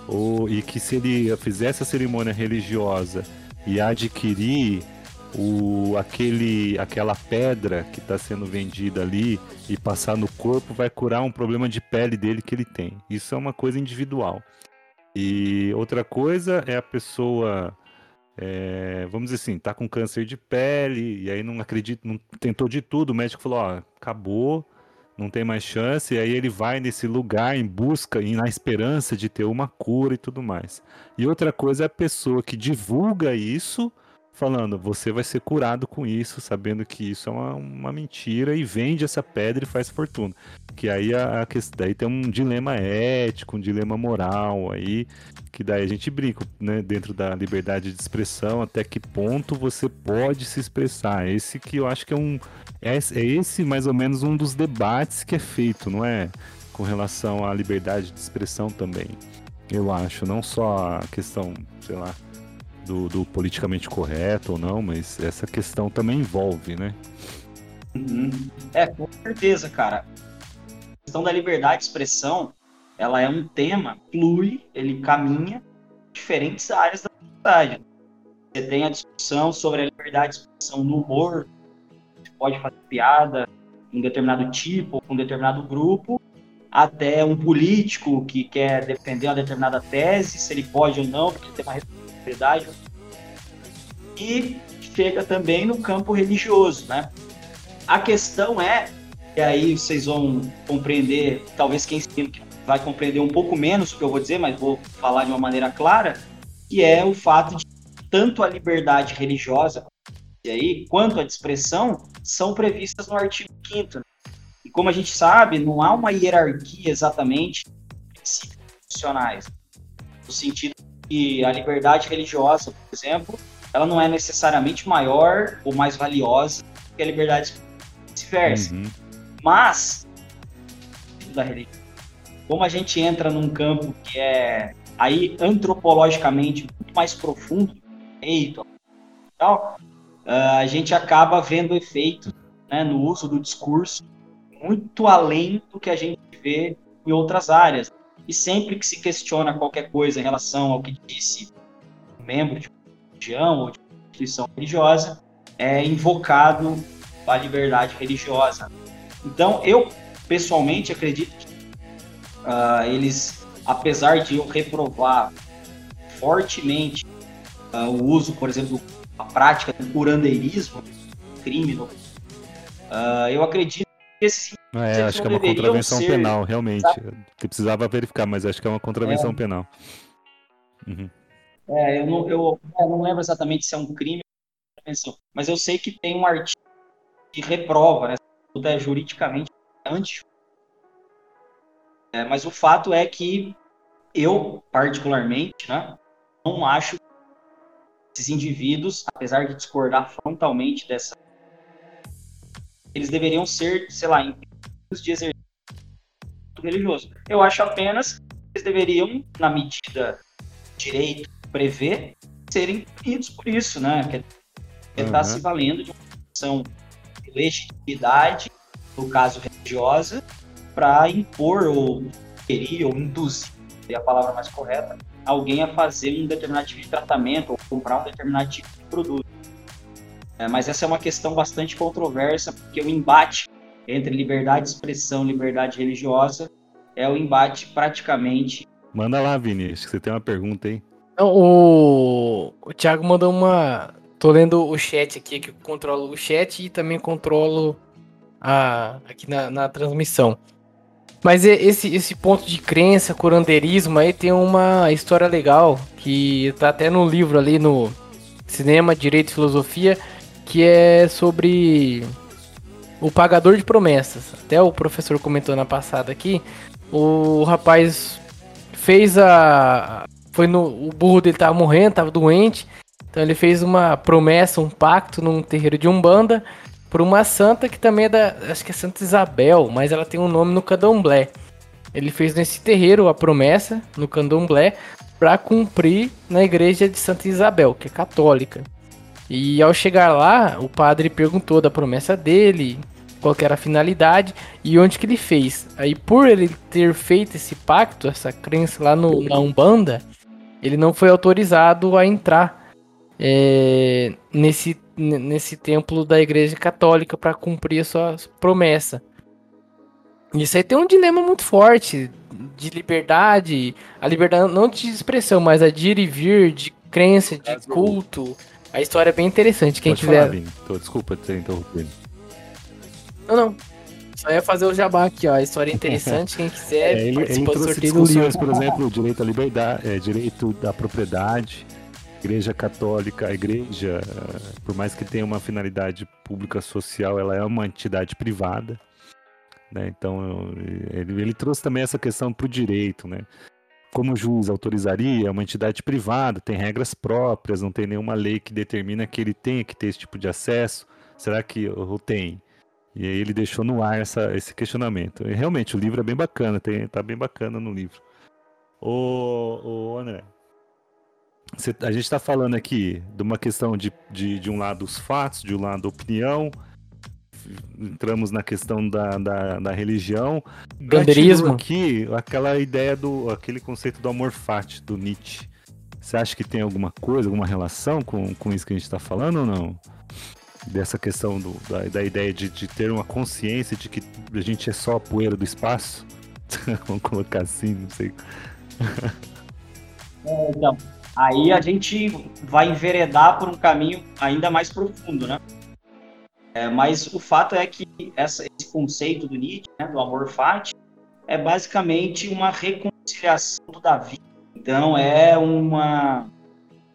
Ou, e que se ele fizesse a cerimônia religiosa e adquirir o, aquele, aquela pedra que está sendo vendida ali e passar no corpo, vai curar um problema de pele dele que ele tem. Isso é uma coisa individual. E outra coisa é a pessoa é, vamos dizer assim, tá com câncer de pele, e aí não acredita, não tentou de tudo, o médico falou, ó, acabou, não tem mais chance, e aí ele vai nesse lugar em busca e na esperança de ter uma cura e tudo mais. E outra coisa é a pessoa que divulga isso falando, você vai ser curado com isso, sabendo que isso é uma, uma mentira e vende essa pedra e faz fortuna. Que aí a, a daí tem um dilema ético, um dilema moral aí, que daí a gente brinca, né, dentro da liberdade de expressão, até que ponto você pode se expressar. Esse que eu acho que é um é, é esse mais ou menos um dos debates que é feito, não é? Com relação à liberdade de expressão também. Eu acho, não só a questão, sei lá, do, do, politicamente correto ou não, mas essa questão também envolve, né? Uhum. É, com certeza, cara. A questão da liberdade de expressão, ela é um tema, flui, ele caminha em diferentes áreas da sociedade. Você tem a discussão sobre a liberdade de expressão no humor, pode fazer piada com um determinado tipo, com um determinado grupo, até um político que quer defender uma determinada tese, se ele pode ou não, porque tem uma responsabilidade. E chega também no campo religioso, né? A questão é, e aí vocês vão compreender, talvez quem vai compreender um pouco menos o que eu vou dizer, mas vou falar de uma maneira clara, que é o fato de tanto a liberdade religiosa aí, quanto de expressão são previstas no artigo 5 né? E como a gente sabe, não há uma hierarquia exatamente de princípios constitucionais, no sentido que a liberdade religiosa, por exemplo, ela não é necessariamente maior ou mais valiosa que a liberdade vice-versa. Uhum. Mas, da religião, como a gente entra num campo que é aí antropologicamente muito mais profundo, eito, tal, a gente acaba vendo efeitos né, no uso do discurso muito além do que a gente vê em outras áreas. E sempre que se questiona qualquer coisa em relação ao que disse um membro de uma religião ou de uma instituição religiosa, é invocado a liberdade religiosa. Então, eu pessoalmente acredito que uh, eles, apesar de eu reprovar fortemente uh, o uso, por exemplo, a prática do curandeirismo, crime, uh, eu acredito que esses é, acho que é uma contravenção ser, penal, realmente. Precisava verificar, mas acho que é uma contravenção é. penal. Uhum. É, eu não, eu, eu não lembro exatamente se é um crime mas eu sei que tem um artigo que reprova, né? Tudo é juridicamente antes. É, mas o fato é que eu, particularmente, né, não acho que esses indivíduos, apesar de discordar frontalmente dessa. Eles deveriam ser, sei lá, de exercício religioso. Eu acho apenas que eles deveriam, na medida direito prever, serem punidos por isso, né? Que é estar uhum. se valendo de uma posição de legitimidade, no caso religiosa, para impor ou querer ou induzir, é a palavra mais correta, alguém a fazer um determinado tipo de tratamento ou comprar um determinado tipo de produto. É, mas essa é uma questão bastante controversa, porque o embate entre liberdade de expressão e liberdade religiosa é o embate praticamente. Manda lá, Vini, acho que você tem uma pergunta aí. O, o Thiago mandou uma. Tô lendo o chat aqui, que eu controlo o chat e também controlo a... aqui na, na transmissão. Mas esse, esse ponto de crença, curandeirismo, aí tem uma história legal, que tá até no livro ali no Cinema, Direito e Filosofia, que é sobre o pagador de promessas. Até o professor comentou na passada aqui. O rapaz fez a. Foi no. O burro dele tava morrendo, tava doente. Então ele fez uma promessa, um pacto num terreiro de Umbanda por uma santa que também é da. Acho que é Santa Isabel, mas ela tem um nome no candomblé. Ele fez nesse terreiro a promessa, no candomblé, para cumprir na igreja de Santa Isabel, que é católica. E ao chegar lá, o padre perguntou da promessa dele, qual era a finalidade e onde que ele fez. Aí por ele ter feito esse pacto, essa crença lá no, na Umbanda, ele não foi autorizado a entrar é, nesse nesse templo da Igreja Católica para cumprir a sua promessa. Isso aí tem um dilema muito forte de liberdade, a liberdade não de expressão, mas a de ir e vir, de crença, de culto. A história é bem interessante. Quem Pode tiver. Falar, Tô, desculpa ter interrompido. Não, não. Só ia fazer o jabá aqui, ó. A história é interessante. Quem quiser é, ele, ele trouxe discussões, por exemplo, direito à liberdade, é, direito da propriedade, Igreja Católica, a igreja, por mais que tenha uma finalidade pública social, ela é uma entidade privada. Né? Então, ele, ele trouxe também essa questão para o direito. Né? Como o juiz autorizaria, é uma entidade privada, tem regras próprias, não tem nenhuma lei que determina que ele tenha que ter esse tipo de acesso. Será que o tem? E aí ele deixou no ar essa, esse questionamento. E realmente, o livro é bem bacana, tem, tá bem bacana no livro. Ô, ô André, a gente está falando aqui de uma questão de, de, de um lado os fatos, de um lado a opinião, entramos na questão da, da, da religião. Bandeirismo. aqui aquela ideia do aquele conceito do amor fati do Nietzsche. Você acha que tem alguma coisa, alguma relação com, com isso que a gente está falando ou não? dessa questão do, da, da ideia de, de ter uma consciência de que a gente é só a poeira do espaço. Vamos colocar assim, não sei. É, então, aí a gente vai enveredar por um caminho ainda mais profundo, né? É, mas o fato é que essa, esse conceito do Nietzsche, né, do amor fati, é basicamente uma reconciliação do Davi. Então é uma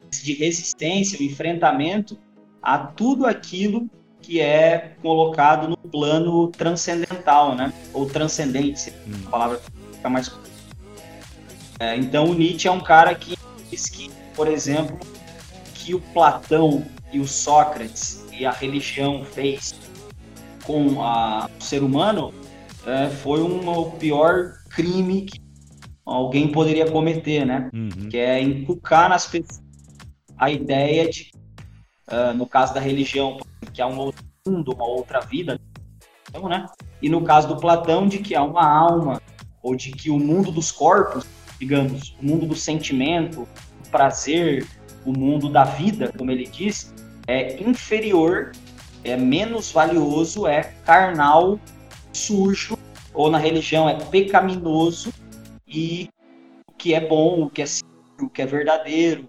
de resistência, um enfrentamento a tudo aquilo que é colocado no plano transcendental, né? Ou transcendente, hum. a palavra fica mais. É, então o Nietzsche é um cara que diz que, por exemplo, que o Platão e o Sócrates e a religião fez com a, o ser humano é, foi um, o pior crime que alguém poderia cometer, né? Uhum. Que é inculcar nas pessoas a ideia de uh, no caso da religião, que há um outro mundo, uma outra vida, então, né? E no caso do Platão, de que há uma alma, ou de que o mundo dos corpos, digamos, o mundo do sentimento, o prazer, o mundo da vida, como ele diz, é inferior, é menos valioso, é carnal, sujo, ou na religião é pecaminoso, e o que é bom, o que é seguro, o que é verdadeiro,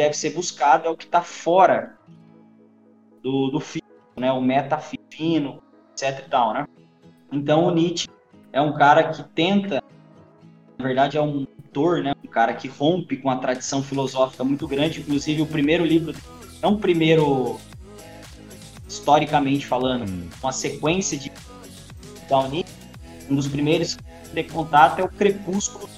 deve ser buscado é o que está fora do, do fino, né? O metafino, etc e tal, né? Então o Nietzsche é um cara que tenta, na verdade é um autor, né? Um cara que rompe com a tradição filosófica muito grande, inclusive o primeiro livro, não o primeiro historicamente falando, hum. uma sequência de Nietzsche, um dos primeiros de contato é o Crepúsculo,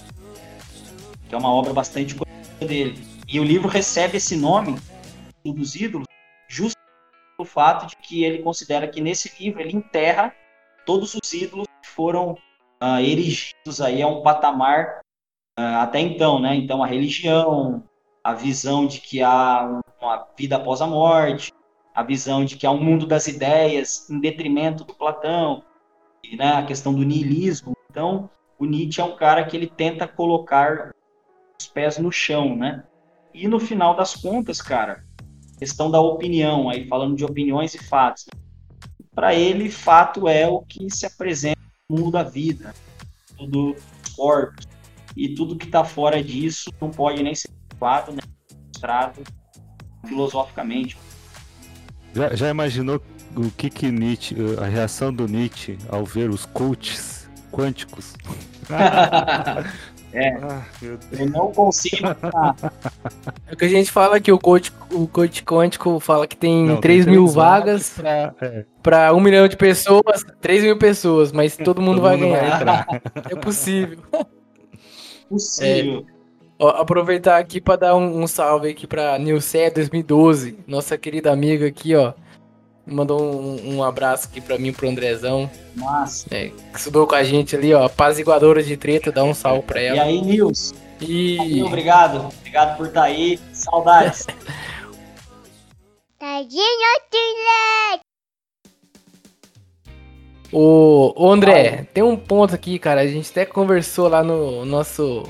que é uma obra bastante conhecida dele. E o livro recebe esse nome dos ídolos o fato de que ele considera que nesse livro ele enterra todos os ídolos que foram uh, erigidos aí a um patamar uh, até então, né? Então a religião, a visão de que há uma vida após a morte, a visão de que há um mundo das ideias em detrimento do Platão, e, né, a questão do niilismo. Então, o Nietzsche é um cara que ele tenta colocar os pés no chão, né? E no final das contas, cara, questão da opinião, aí falando de opiniões e fatos. Para ele, fato é o que se apresenta mundo da vida, do corpos, e tudo que está fora disso não pode nem ser falado, nem mostrado filosoficamente. Já, já, imaginou o que que Nietzsche, a reação do Nietzsche ao ver os coaches quânticos? É. Ah, eu não consigo. é o que a gente fala que o coach, o coach quântico fala que tem não, 3 tem mil vagas para é. um milhão de pessoas, 3 mil pessoas, mas todo mundo todo vai mundo ganhar. Vai é possível. Possível. É. Ó, aproveitar aqui para dar um, um, salve aqui para Nilce 2012, nossa querida amiga aqui, ó. Mandou um, um abraço aqui pra mim, pro Andrezão. Massa. É, que estudou com a gente ali, ó. Apaziguadora de treta, dá um salve pra ela. E aí, Nils? E... obrigado. Obrigado por estar tá aí. Saudades. Ô, ô André, Vai. tem um ponto aqui, cara. A gente até conversou lá no nosso,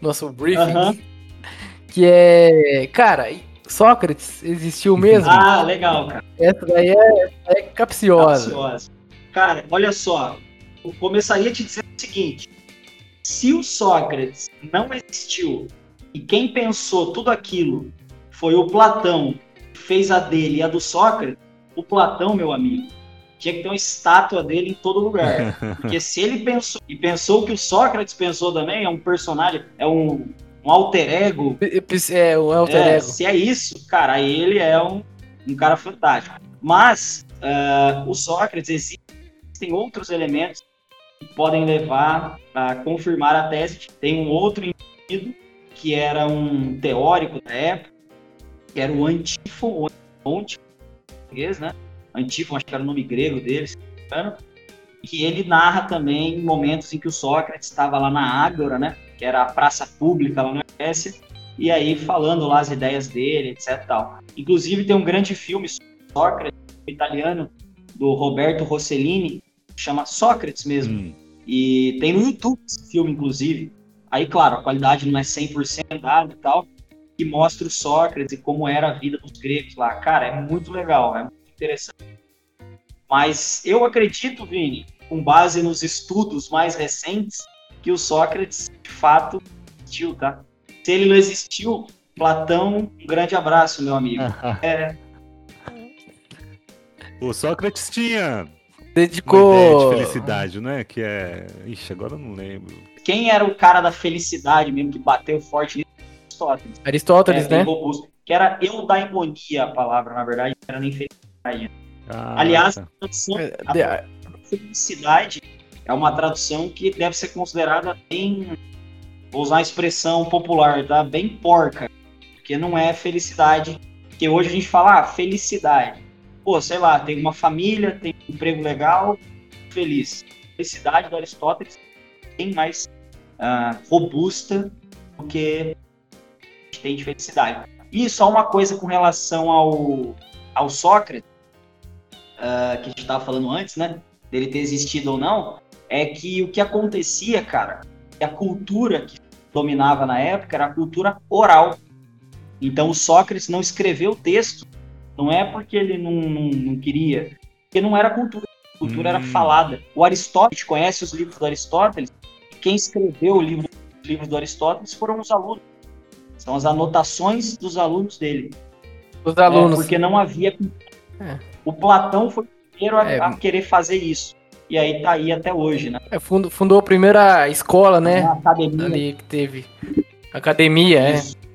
nosso briefing. Uh -huh. Que é. Cara, Sócrates existiu mesmo? ah, legal, cara. Essa daí é, é capciosa. capciosa. Cara, olha só. Eu começaria te dizendo o seguinte: se o Sócrates não existiu e quem pensou tudo aquilo foi o Platão, que fez a dele e a do Sócrates, o Platão, meu amigo, tinha que ter uma estátua dele em todo lugar. Porque se ele pensou e pensou o que o Sócrates pensou também, é um personagem, é um um alter ego. É, um alter é, ego. Se é isso, cara, aí ele é um, um cara fantástico. Mas uh, o Sócrates existem outros elementos que podem levar a confirmar a tese. Tem um outro indivíduo que era um teórico da época, que era o Antífon, né? Antífon, acho que era o nome grego dele, se não me engano que ele narra também momentos em que o Sócrates estava lá na Ágora, né, que era a praça pública lá na Grécia, e aí falando lá as ideias dele, etc. Tal. Inclusive tem um grande filme sobre Sócrates, italiano, do Roberto Rossellini, chama Sócrates mesmo. Hum. E tem no YouTube esse filme, inclusive. Aí, claro, a qualidade não é 100% dada e tal, que mostra o Sócrates e como era a vida dos gregos lá. Cara, é muito legal, é muito interessante. Mas eu acredito, Vini, com base nos estudos mais recentes, que o Sócrates de fato existiu, tá? Se ele não existiu, Platão, um grande abraço, meu amigo. é... O Sócrates tinha dedicou uma ideia de felicidade, né? Que é, ixi, agora eu não lembro. Quem era o cara da felicidade mesmo que bateu forte Aristóteles. Aristóteles, é, né? Robusto, que era eudaimonia a palavra, na verdade, não era nem felicidade. Ah, Aliás, tá. a tradução, é, a felicidade é uma tradução que deve ser considerada bem, vou usar a expressão popular, tá? Bem porca, porque não é felicidade. Porque hoje a gente fala, ah, felicidade. Pô, sei lá, tem uma família, tem um emprego legal, feliz. Felicidade do Aristóteles bem mais uh, robusta do que a gente tem de felicidade. E só uma coisa com relação ao, ao Sócrates, uh, que a gente estava falando antes, né? Dele ter existido ou não, é que o que acontecia, cara, a cultura que dominava na época era a cultura oral. Então o Sócrates não escreveu o texto, não é porque ele não, não, não queria, porque não era cultura. A cultura hum. era falada. O Aristóteles conhece os livros do Aristóteles. Quem escreveu o livro, os livros do Aristóteles foram os alunos. São as anotações dos alunos dele. Os alunos. É, porque não havia. É. O Platão foi o primeiro a, é. a, querer fazer isso. E aí tá aí até hoje, né? É, fundou, fundou a primeira escola, né? A academia. Ali que teve. Academia, isso. é.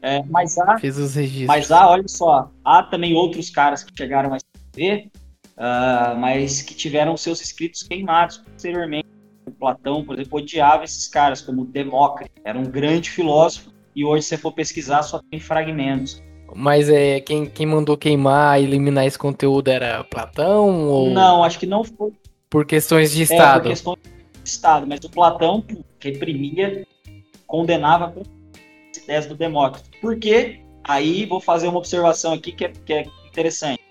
É, mas há, Fez os registros. Mas há, olha só, há também outros caras que chegaram a escrever, uh, mas que tiveram seus escritos queimados posteriormente. O Platão, por exemplo, odiava esses caras, como Demócrito, era um grande filósofo, e hoje, se você for pesquisar, só tem fragmentos. Mas é quem, quem mandou queimar, eliminar esse conteúdo era Platão? Ou... Não, acho que não foi. Por questões de Estado. É, por questões de Estado, mas o Platão reprimia, condenava com as ideias do Demócrito. Por quê? Aí vou fazer uma observação aqui que é, que é interessante.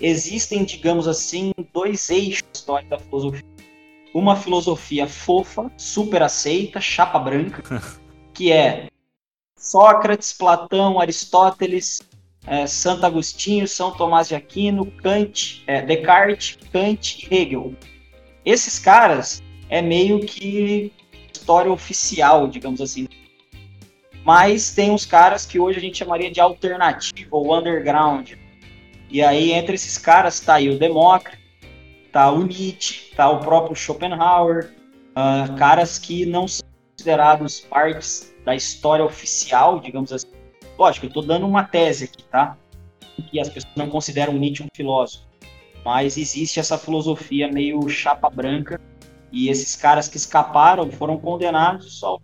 Existem, digamos assim, dois eixos da história da filosofia. Uma filosofia fofa, super aceita, chapa branca, que é Sócrates, Platão, Aristóteles, é, Santo Agostinho, São Tomás de Aquino, Kant, é, Descartes, Kant e Hegel. Esses caras é meio que história oficial, digamos assim. Mas tem uns caras que hoje a gente chamaria de alternativa ou underground. E aí, entre esses caras, tá aí o Demócrito, tá o Nietzsche, tá o próprio Schopenhauer, uh, caras que não são considerados partes da história oficial, digamos assim. Lógico, eu estou dando uma tese aqui, tá? Que as pessoas não consideram Nietzsche um filósofo. Mas existe essa filosofia meio chapa branca e esses caras que escaparam foram condenados só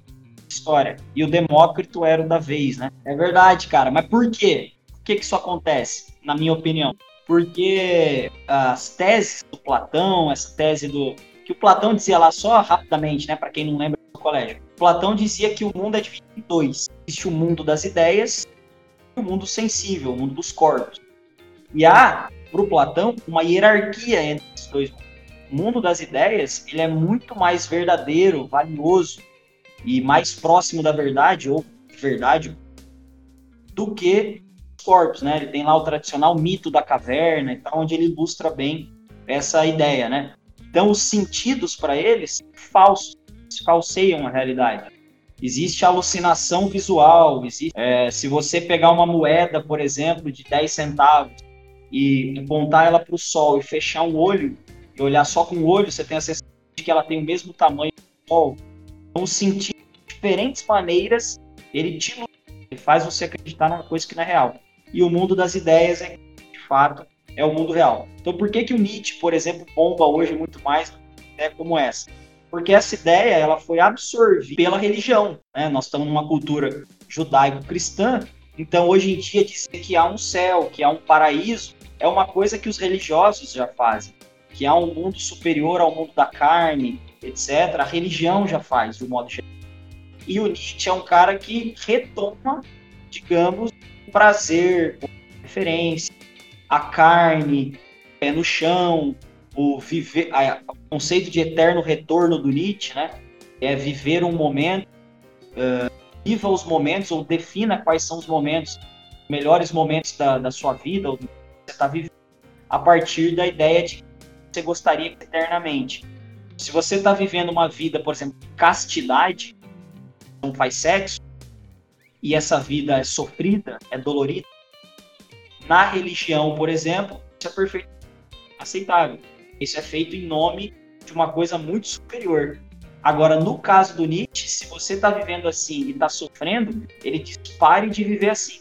história. E o Demócrito era o da vez, né? É verdade, cara. Mas por quê? Por que, que isso acontece, na minha opinião? Porque as teses do Platão, essa tese do. que o Platão dizia lá só rapidamente, né? Para quem não lembra do colégio Platão dizia que o mundo é dividido em dois. Existe o mundo das ideias e o mundo sensível, o mundo dos corpos. E há, para o Platão, uma hierarquia entre esses dois mundos. O mundo das ideias ele é muito mais verdadeiro, valioso e mais próximo da verdade, ou verdade, do que os corpos, né? Ele tem lá o tradicional mito da caverna, então, onde ele ilustra bem essa ideia, né? Então, os sentidos para eles falsos falseiam a realidade. Existe alucinação visual. Existe, é, se você pegar uma moeda, por exemplo, de 10 centavos e apontar ela para o sol e fechar um olho e olhar só com o olho, você tem a sensação de que ela tem o mesmo tamanho do sol. Então, sentir diferentes maneiras ele te faz você acreditar numa coisa que não é real. E o mundo das ideias é, de fato, é o mundo real. Então, por que, que o Nietzsche, por exemplo, bomba hoje muito mais ideia como essa? Porque essa ideia ela foi absorvida pela religião. Né? Nós estamos numa cultura judaico-cristã, então hoje em dia dizer que há um céu, que há um paraíso, é uma coisa que os religiosos já fazem. Que há um mundo superior ao mundo da carne, etc. A religião já faz, de um modo geral. E o Nietzsche é um cara que retoma, digamos, o prazer, a referência, a carne, pé no chão, o viver, a, o conceito de eterno retorno do Nietzsche, né? É viver um momento, uh, viva os momentos ou defina quais são os momentos, melhores momentos da, da sua vida ou do que você está vivendo, a partir da ideia de que você gostaria eternamente. Se você está vivendo uma vida, por exemplo, de castidade, não faz sexo, e essa vida é sofrida, é dolorida, na religião, por exemplo, isso é perfeito aceitável. Isso é feito em nome de uma coisa muito superior. Agora, no caso do Nietzsche, se você está vivendo assim e está sofrendo, ele diz: pare de viver assim.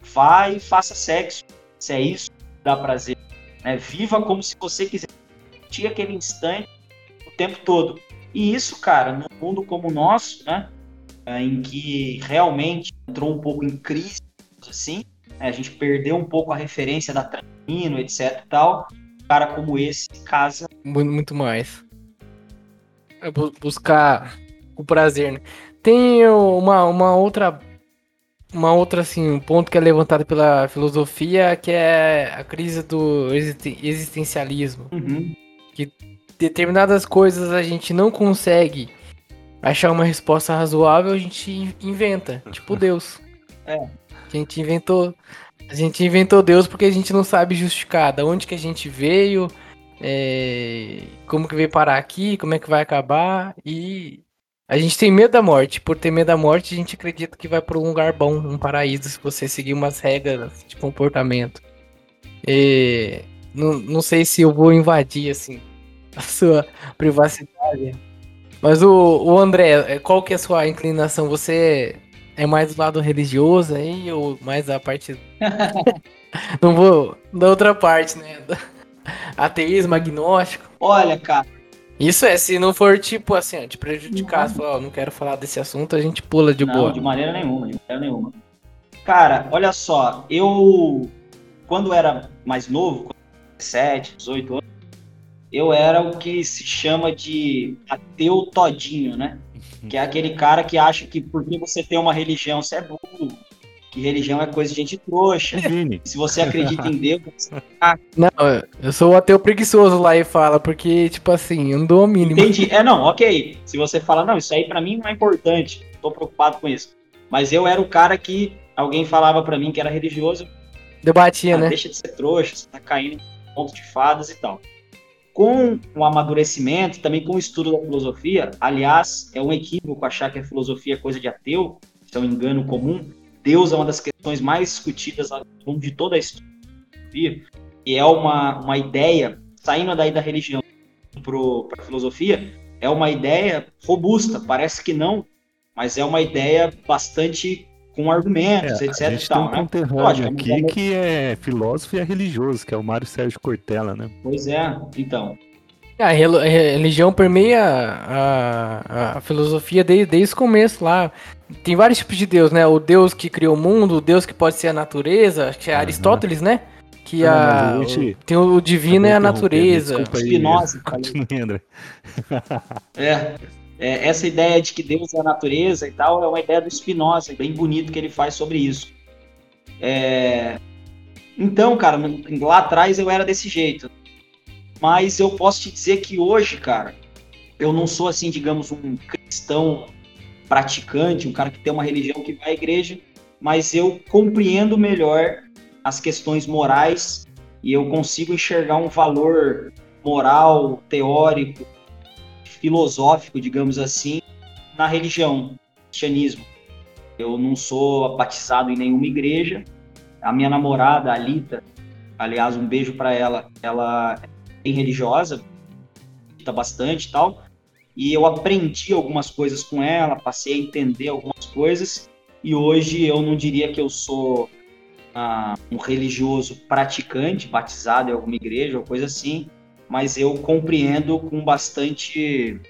Vai e faça sexo. Se é isso, dá prazer. Né? Viva como se você quisesse sentir aquele instante o tempo todo. E isso, cara, num mundo como o nosso, né? É, em que realmente entrou um pouco em crise, assim, né? a gente perdeu um pouco a referência da Tranquilo, etc tal, cara como esse casa. Muito mais. É buscar o prazer, né? Tem uma, uma outra uma outra assim, um ponto que é levantado pela filosofia, que é a crise do existencialismo. Uhum. Que determinadas coisas a gente não consegue achar uma resposta razoável, a gente inventa, tipo Deus. É. A gente inventou, a gente inventou Deus porque a gente não sabe justificar da onde que a gente veio, é, como que veio parar aqui, como é que vai acabar e a gente tem medo da morte. Por ter medo da morte, a gente acredita que vai para um lugar bom, um paraíso, se você seguir umas regras de comportamento. E, não, não sei se eu vou invadir assim a sua privacidade. Mas o, o André, qual que é a sua inclinação? Você é mais do lado religioso aí ou mais a parte. Não vou. Da outra parte, né? Ateísmo, agnóstico. Olha, cara. Isso é, se não for tipo assim, te prejudicar, falar, ó, não quero falar desse assunto, a gente pula de não, boa. De maneira nenhuma, de maneira nenhuma. Cara, olha só, eu quando era mais novo, 17, 18 anos, eu era o que se chama de ateu todinho, né? Que é aquele cara que acha que porque você tem uma religião, você é burro. Que religião é coisa de gente trouxa. Vini. Se você acredita em Deus. Não, eu sou o ateu preguiçoso lá e fala, porque, tipo assim, eu não dou o mínimo. Entendi. É, não, ok. Se você fala, não, isso aí para mim não é importante, tô preocupado com isso. Mas eu era o cara que alguém falava para mim que era religioso. Debatia, ah, né? Deixa de ser trouxa, você tá caindo em pontos de fadas e tal com o amadurecimento, também com o estudo da filosofia, aliás, é um equívoco achar que a filosofia é coisa de ateu, isso é um engano comum. Deus é uma das questões mais discutidas ao longo de toda a história e é uma, uma ideia, saindo daí da religião para a filosofia, é uma ideia robusta, parece que não, mas é uma ideia bastante com argumentos, é, etc. A gente tal, tem um né? conterrâneo Lógico, aqui é que é filósofo e é religioso, que é o Mário Sérgio Cortella, né? Pois é, então. A religião permeia a, a, filosofia desde, desde o começo lá. Tem vários tipos de Deus, né? O Deus que criou o mundo, o Deus que pode ser a natureza, acho que é uhum. Aristóteles, né? Que não, a, gente... tem o divino e a natureza. Spinoza. Continue, André. é. É, essa ideia de que Deus é a natureza e tal é uma ideia do Spinoza, bem bonito que ele faz sobre isso. É... Então, cara, lá atrás eu era desse jeito. Mas eu posso te dizer que hoje, cara, eu não sou assim, digamos, um cristão praticante, um cara que tem uma religião que vai à igreja, mas eu compreendo melhor as questões morais e eu consigo enxergar um valor moral, teórico, filosófico, digamos assim, na religião, cristianismo. Eu não sou batizado em nenhuma igreja. A minha namorada, a Alita, aliás, um beijo para ela, ela é religiosa, tá bastante e tal. E eu aprendi algumas coisas com ela, passei a entender algumas coisas. e hoje eu não diria que eu sou ah, um religioso praticante, batizado em alguma igreja ou coisa assim, mas eu compreendo com bastante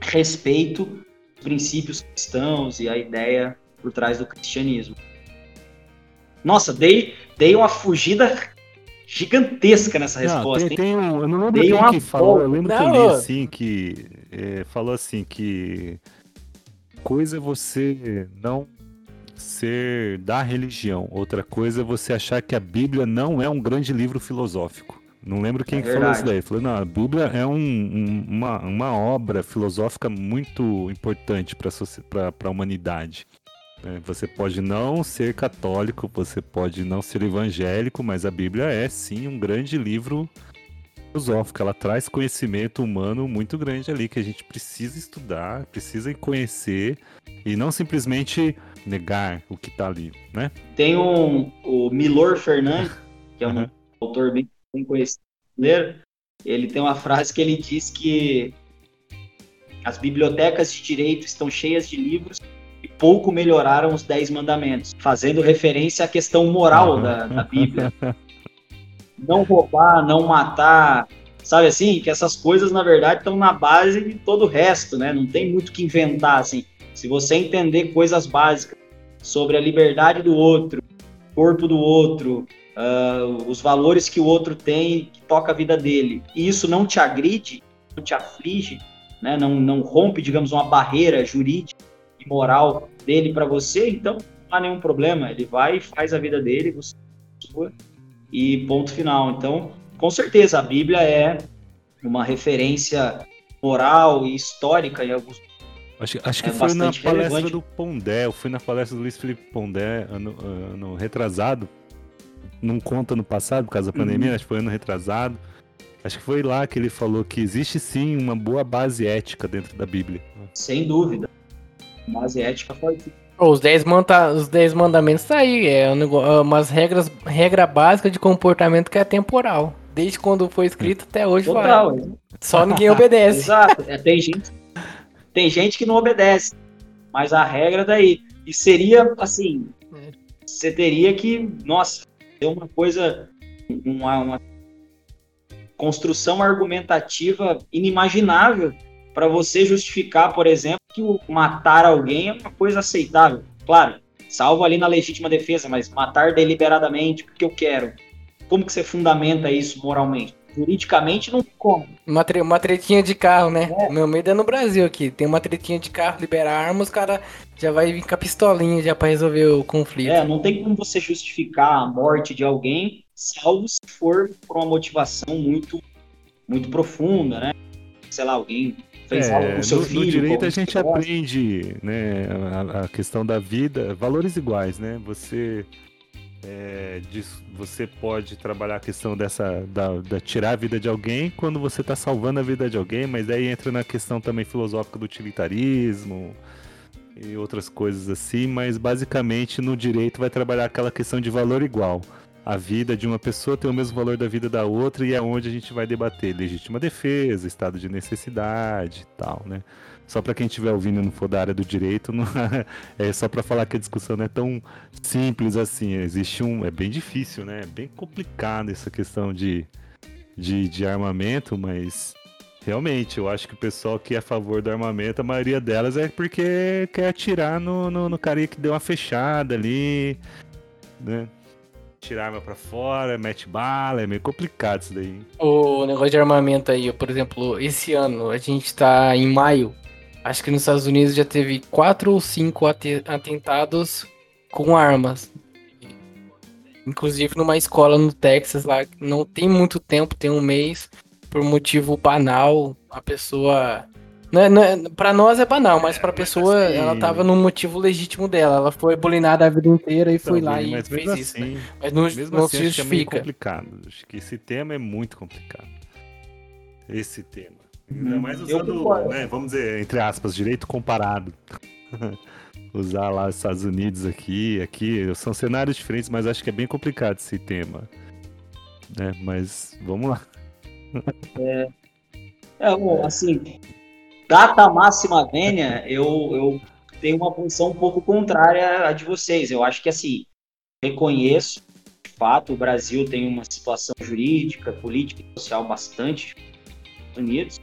respeito os princípios cristãos e a ideia por trás do cristianismo. Nossa, dei, dei uma fugida gigantesca nessa resposta. Não, tem, tem um, eu não lembro dei quem que falou, eu lembro não, que eu li assim, que é, falou assim que coisa é você não ser da religião, outra coisa é você achar que a Bíblia não é um grande livro filosófico. Não lembro quem é falou isso daí. Falou, não, a Bíblia é um, um, uma, uma obra filosófica muito importante para a humanidade. É, você pode não ser católico, você pode não ser evangélico, mas a Bíblia é sim um grande livro filosófico. Ela traz conhecimento humano muito grande ali que a gente precisa estudar, precisa conhecer e não simplesmente negar o que está ali, né? Tem um o Milor Fernandes, que é um uhum. autor bem bem conhecido ele tem uma frase que ele diz que as bibliotecas de direito estão cheias de livros e pouco melhoraram os Dez Mandamentos, fazendo referência à questão moral da, da Bíblia. Não roubar, não matar, sabe assim? Que essas coisas, na verdade, estão na base de todo o resto, né? Não tem muito que inventar, assim. Se você entender coisas básicas sobre a liberdade do outro, corpo do outro, uh, os valores que o outro tem, que toca a vida dele, e isso não te agride, não te aflige, né, não, não rompe, digamos, uma barreira jurídica e moral dele para você, então não há nenhum problema. Ele vai e faz a vida dele, você sua, e ponto final. Então, com certeza, a Bíblia é uma referência moral e histórica em alguns Acho, acho que é foi na palestra relevante. do Pondé, eu fui na palestra do Luiz Felipe Pondé, ano, ano retrasado, não conta no passado, por causa da pandemia, uhum. acho que foi ano retrasado. Acho que foi lá que ele falou que existe sim uma boa base ética dentro da Bíblia. Sem dúvida. Base ética forte. Os 10 manda os dez mandamentos tá aí, é, é umas regras regra básica de comportamento que é temporal. Desde quando foi escrito até hoje Total, vai. É. Só ninguém obedece. Exato. É, tem, gente, tem gente que não obedece. Mas a regra daí. E seria assim. É. Você teria que. Nossa, ter uma coisa, uma, uma construção argumentativa inimaginável para você justificar, por exemplo, que matar alguém é uma coisa aceitável. Claro, salvo ali na legítima defesa, mas matar deliberadamente porque eu quero. Como que você fundamenta isso moralmente? Juridicamente não como. Uma, tre uma tretinha de carro, né? É. Meu medo é no Brasil aqui. Tem uma tretinha de carro, liberar armas, o cara já vai vir com a pistolinha já para resolver o conflito. É, não tem como você justificar a morte de alguém, salvo se for por uma motivação muito, muito profunda, né? Sei lá, alguém fez é, algo com seu no, filho. No direito a gente aprende, né, a, a questão da vida, valores iguais, né? Você é, você pode trabalhar a questão dessa da, da, tirar a vida de alguém quando você está salvando a vida de alguém, mas daí entra na questão também filosófica do utilitarismo e outras coisas assim, mas basicamente no direito vai trabalhar aquela questão de valor igual. A vida de uma pessoa tem o mesmo valor da vida da outra e é onde a gente vai debater legítima defesa, estado de necessidade e tal, né? Só para quem estiver ouvindo e não for da área do direito, não, é só para falar que a discussão não é tão simples assim. Existe um. É bem difícil, né? É bem complicado essa questão de, de, de armamento, mas realmente eu acho que o pessoal que é a favor do armamento, a maioria delas é porque quer atirar no, no, no carinha que deu uma fechada ali, né? tirar arma pra fora, mete bala, é meio complicado isso daí. O negócio de armamento aí, por exemplo, esse ano a gente tá em maio, Acho que nos Estados Unidos já teve quatro ou cinco atentados com armas. Inclusive numa escola no Texas lá, não tem muito tempo, tem um mês, por motivo banal, a pessoa. Não é, não é, pra nós é banal, mas pra pessoa, assim... ela tava no motivo legítimo dela. Ela foi bulinada a vida inteira e então, foi lá e fez assim, isso. Né? Mas não, mesmo não assim, se justifica. Acho que é complicado. Acho que esse tema é muito complicado. Esse tema. Ainda mais usando, né, vamos dizer, entre aspas, direito comparado. Usar lá os Estados Unidos aqui, aqui, são cenários diferentes, mas acho que é bem complicado esse tema. Né? Mas vamos lá. É, é bom, assim, data máxima vênia, eu, eu tem uma função um pouco contrária à de vocês. Eu acho que, assim, reconheço, de fato, o Brasil tem uma situação jurídica, política e social bastante Unidos,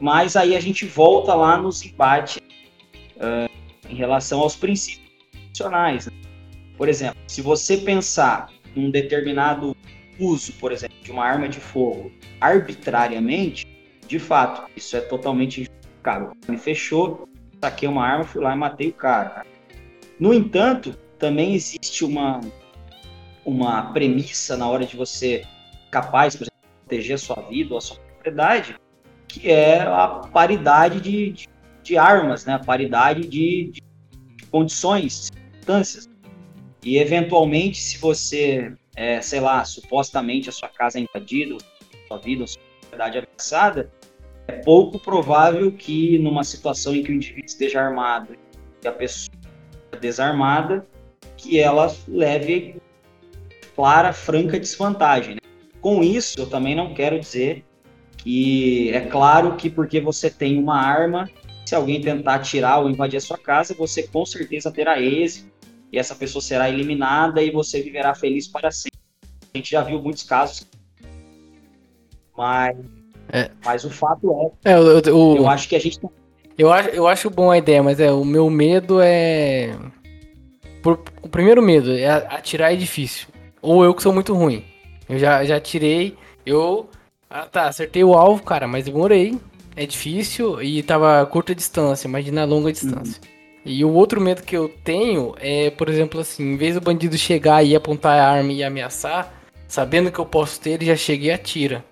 mas aí a gente volta lá nos embates uh, em relação aos princípios constitucionais. Né? Por exemplo, se você pensar num determinado uso, por exemplo, de uma arma de fogo arbitrariamente, de fato, isso é totalmente injustificável. Me fechou, saquei uma arma, fui lá e matei o cara. No entanto, também existe uma, uma premissa na hora de você capaz, por exemplo, proteger a sua vida ou a sua propriedade, que é a paridade de, de, de armas, né? a paridade de, de condições, circunstâncias. E, eventualmente, se você, é, sei lá, supostamente a sua casa é invadida, sua vida, a sua propriedade ameaçada, é pouco provável que numa situação em que o indivíduo esteja armado e a pessoa desarmada, que ela leve clara, franca desvantagem. Né? Com isso, eu também não quero dizer que é claro que porque você tem uma arma, se alguém tentar tirar ou invadir a sua casa, você com certeza terá êxito e essa pessoa será eliminada e você viverá feliz para sempre. A gente já viu muitos casos, mas, é. mas o fato é, é eu, eu, eu acho que a gente eu acho, eu acho bom a ideia, mas é o meu medo é por, o primeiro medo é atirar edifício. Ou eu que sou muito ruim. Eu já, já tirei. Eu. Ah tá, acertei o alvo, cara, mas demorei. É difícil e tava curta distância, imagina longa distância. Uhum. E o outro medo que eu tenho é, por exemplo, assim, em vez do bandido chegar e apontar a arma e ameaçar, sabendo que eu posso ter, ele já chega e atira.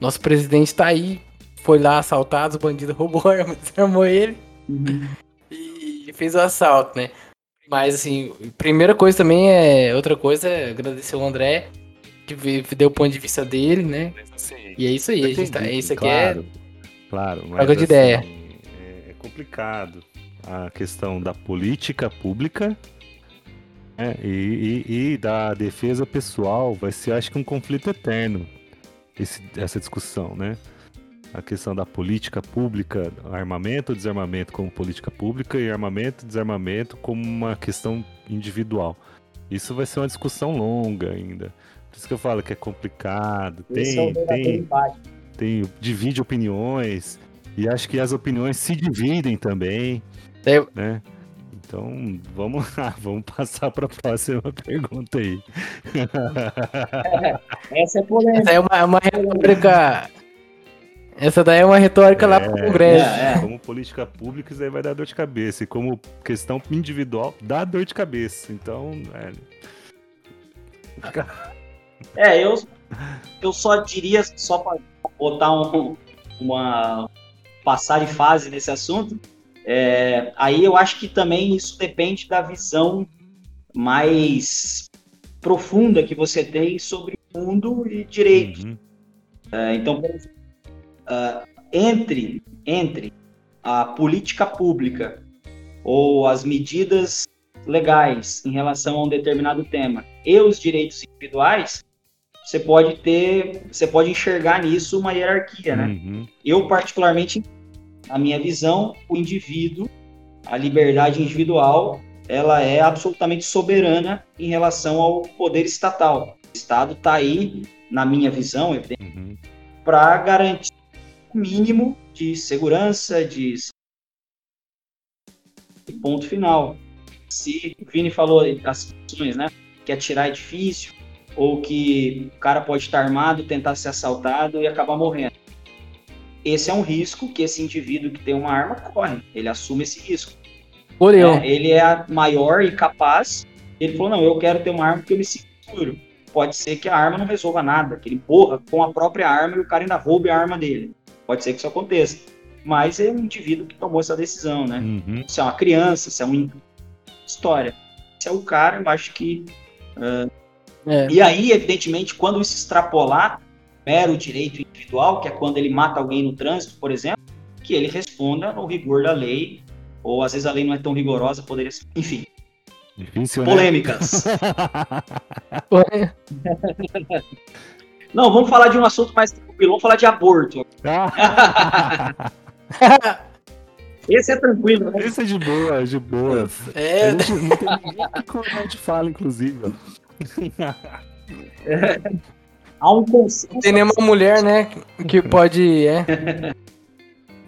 Nosso presidente tá aí, foi lá assaltado, os bandidos roubou a arma, desarmou ele uhum. e fez o assalto, né? Mas assim, primeira coisa também é. Outra coisa é agradecer o André, deu o ponto de vista dele, né? Assim, e é isso aí, a gente tá, isso aqui claro, é. Claro, mas de assim, ideia. É, é complicado a questão da política pública né, e, e, e, da defesa pessoal. Vai ser, acho que, um conflito eterno esse, essa discussão, né? a questão da política pública, armamento, desarmamento como política pública e armamento, desarmamento como uma questão individual. Isso vai ser uma discussão longa ainda. Isso que eu falo que é complicado. Tem, é tem, tem, divide opiniões e acho que as opiniões se dividem também, é. né? Então, vamos lá, vamos passar para a próxima pergunta aí. essa é polêmica. Essa é uma, uma retórica essa daí é uma retórica é, lá pro Congresso. É, é. Como política pública, isso aí vai dar dor de cabeça. E como questão individual, dá dor de cabeça. Então, é. É, eu, eu só diria, só para botar um, uma. passar de fase nesse assunto, é, aí eu acho que também isso depende da visão mais profunda que você tem sobre o mundo e direito. Uhum. É, então, uh, entre, entre a política pública ou as medidas legais em relação a um determinado tema e os direitos individuais, você pode ter, você pode enxergar nisso uma hierarquia, né? Uhum. Eu particularmente, a minha visão, o indivíduo, a liberdade individual, ela é absolutamente soberana em relação ao poder estatal. O Estado está aí, na minha visão, uhum. para garantir mínimo de segurança, de ponto final. Se o Vini falou as situações, né? Que atirar é difícil, ou que o cara pode estar armado, tentar ser assaltado e acabar morrendo. Esse é um risco que esse indivíduo que tem uma arma corre. Ele assume esse risco. É, ele é maior e capaz. Ele falou: não, eu quero ter uma arma porque eu me sinto seguro. Pode ser que a arma não resolva nada, que ele empurra com a própria arma e o cara ainda roube a arma dele. Pode ser que isso aconteça. Mas é um indivíduo que tomou essa decisão, né? Uhum. Se é uma criança, se é uma história. Se é o cara, eu acho que. Uh... É. E aí, evidentemente, quando isso extrapolar mero direito individual, que é quando ele mata alguém no trânsito, por exemplo, que ele responda no rigor da lei, ou às vezes a lei não é tão rigorosa, poderia ser. Enfim. Difícil, né? Polêmicas. Né? Não, vamos falar de um assunto mais tranquilo, vamos falar de aborto. Ah. Esse é tranquilo, né? Esse é de boa, de boa. É, A gente não tem ninguém que fala, inclusive. Ó. Há um consenso. tem nenhuma mulher, né, que pode, é.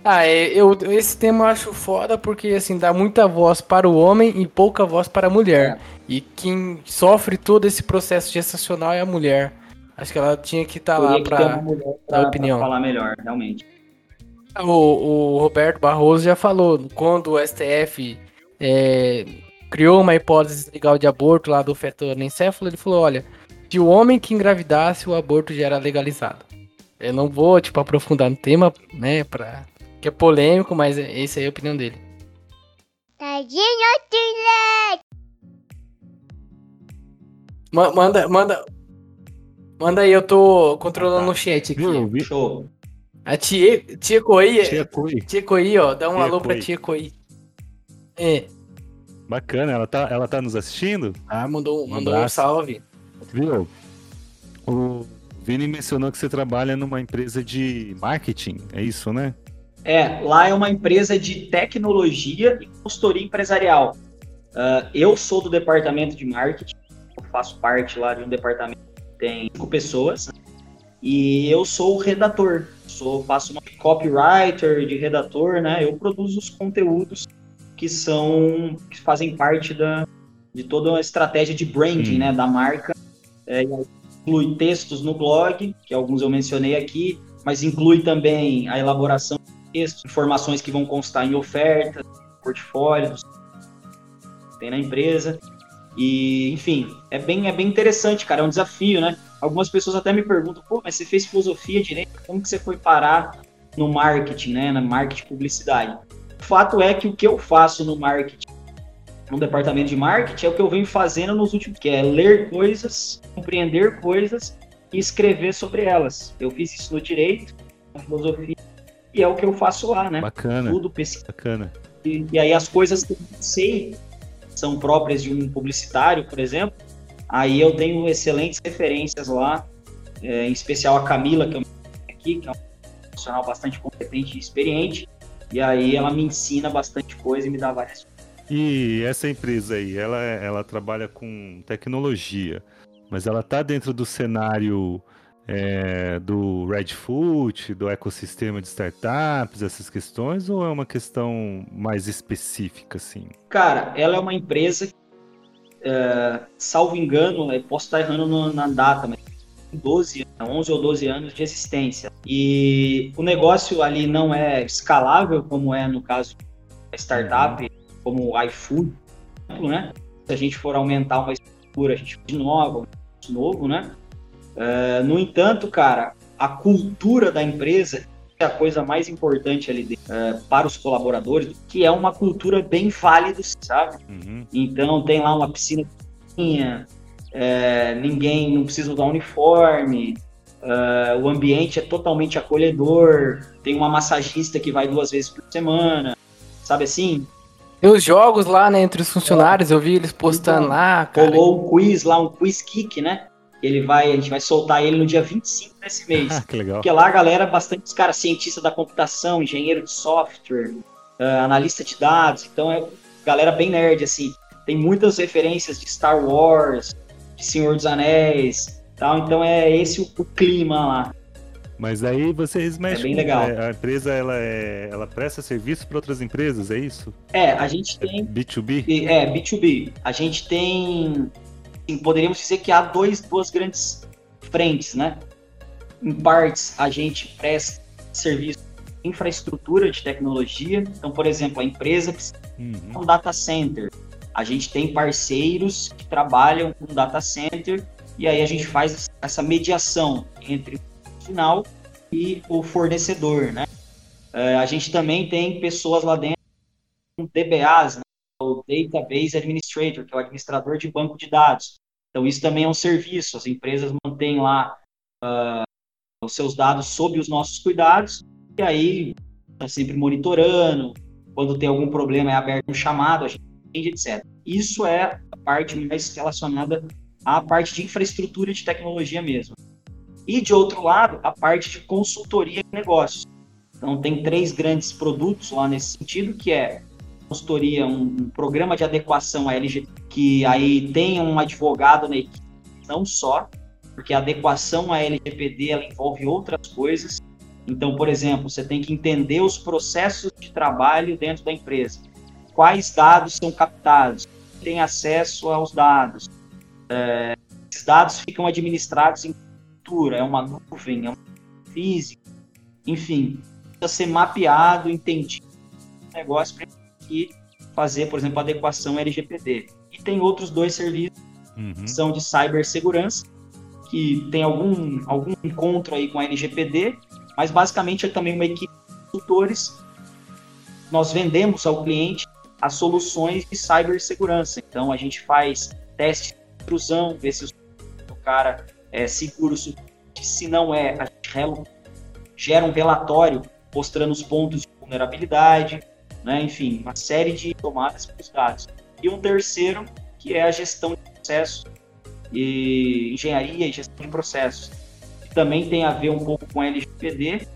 Ah, é, eu, esse tema eu acho foda porque, assim, dá muita voz para o homem e pouca voz para a mulher. E quem sofre todo esse processo gestacional é a mulher. Acho que ela tinha que estar lá uma pra... mulher dar pra, opinião. pra falar melhor, realmente. O, o Roberto Barroso já falou, quando o STF é, criou uma hipótese legal de aborto lá do feto anencefalo, ele falou, olha, se o homem que engravidasse, o aborto já era legalizado. Eu não vou, tipo, aprofundar no tema, né, pra... que é polêmico, mas é- essa aí é a opinião dele. Ma- manda, manda... Manda aí, eu tô controlando o chat aqui. Viu? Vi- Show. A tia, tia Coí, Tia Coí, ó, dá um Tia alô pra Coí. tia Coí. É, Bacana, ela tá, ela tá nos assistindo? ah, mandou, Um mandou um abraço. salve. Viu? O Vini mencionou que você trabalha numa empresa de marketing, é isso, né? É, lá é uma empresa de tecnologia e consultoria empresarial. Ah, eu sou do departamento de marketing, eu faço parte lá de um departamento que tem cinco pessoas, e eu sou o redator, sou, faço uma copywriter de redator, né? Eu produzo os conteúdos que são, que fazem parte da, de toda a estratégia de branding, Hum. né, da marca. É, inclui textos no blog, que alguns eu mencionei aqui, mas inclui também a elaboração textos, informações que vão constar em ofertas, portfólios, tem na empresa. E, enfim, é bem, é bem interessante, cara, é um desafio, né? Algumas pessoas até me perguntam, pô, mas você fez filosofia direito, como que você foi parar no marketing, né? Na marketing publicidade. O fato é que o que eu faço no marketing, no departamento de marketing, é o que eu venho fazendo nos últimos, que é ler coisas, compreender coisas e escrever sobre elas. Eu fiz isso no direito, na filosofia, e é o que eu faço lá, né? Bacana, Tudo pesquisa. bacana. E, e aí as coisas que eu sei são próprias de um publicitário, por exemplo, aí eu tenho excelentes referências lá, é, em especial a Camila, que eu aqui, que é um profissional bastante competente e experiente, e aí ela me ensina bastante coisa e me dá várias E essa empresa aí, ela, ela trabalha com tecnologia, mas ela tá dentro do cenário é, do Redfoot, do ecossistema de startups, essas questões, ou é uma questão mais específica, assim? Cara, ela é uma empresa, é, salvo engano, posso estar errando na data, mas 12, 11 ou 12 anos de existência. E o negócio ali não é escalável, como é no caso da startup, como o iFood, por exemplo, né? Se a gente for aumentar uma estrutura, a gente de novo, um novo, né? É, no entanto, cara, a cultura da empresa é a coisa mais importante ali dentro, é, para os colaboradores, que é uma cultura bem válida, sabe? Uhum. Então tem lá uma piscina, é, ninguém não precisa usar uniforme, é, o ambiente é totalmente acolhedor, tem uma massagista que vai duas vezes por semana, sabe assim? Tem os jogos lá, né, entre os funcionários, eu vi eles postando Então, lá, cara. Rolou um quiz lá, um quiz kick, né? Ele vai, a gente vai soltar ele no dia 25 desse mês. Que legal. Porque lá a galera, bastante os caras cientista da computação, engenheiro de software, ah, analista de dados, então é galera bem nerd, assim. Tem muitas referências de Star Wars, Senhor dos Anéis, tal. Então é esse o, o clima lá. Mas aí vocês mexem. bem com- legal. é, A empresa ela, é, ela presta serviço para outras empresas, é isso? É, a gente É tem B2B? E, É, B2B. A gente tem, assim, poderíamos dizer que há dois, duas grandes frentes, né? Em partes, a gente presta serviço infraestrutura de tecnologia. Então, por exemplo, a empresa precisa Uhum. um data center. A gente tem parceiros que trabalham com data center e aí a gente faz essa mediação entre o final e o fornecedor, né? É, a gente também tem pessoas lá dentro com DBAs, né? o Database Administrator, que é o administrador de banco de dados. Então, isso também é um serviço. As empresas mantêm lá ah, os seus dados sob os nossos cuidados, e aí está sempre monitorando. Quando tem algum problema, é aberto um chamado, a gente atende, etc. Isso é a parte mais relacionada à parte de infraestrutura de tecnologia mesmo. E, de outro lado, a parte de consultoria de negócios. Então tem três grandes produtos lá nesse sentido, que é consultoria, um, um programa de adequação à LGPD, que aí tem um advogado na equipe, não só, porque a adequação à LGPD ela envolve outras coisas. Então, por exemplo, você tem que entender os processos de trabalho dentro da empresa. Quais dados são captados? Tem acesso aos dados? É, esses dados ficam administrados em cultura, é uma nuvem, é uma física, enfim, precisa ser mapeado, entendido o negócio para fazer, por exemplo, adequação LGPD. E tem outros dois serviços uhum. que são de cibersegurança, que tem algum, algum encontro aí com a LGPD, mas basicamente é também uma equipe de consultores. Nós vendemos ao cliente as soluções de cibersegurança. Então a gente faz testes de intrusão, ver se o cara é seguro, se não é, a gente gera um relatório mostrando os pontos de vulnerabilidade, né? enfim, uma série de tomadas para os dados. E um terceiro, que é a gestão de processos e engenharia e gestão de processos. Que também tem a ver um pouco com a LGPD,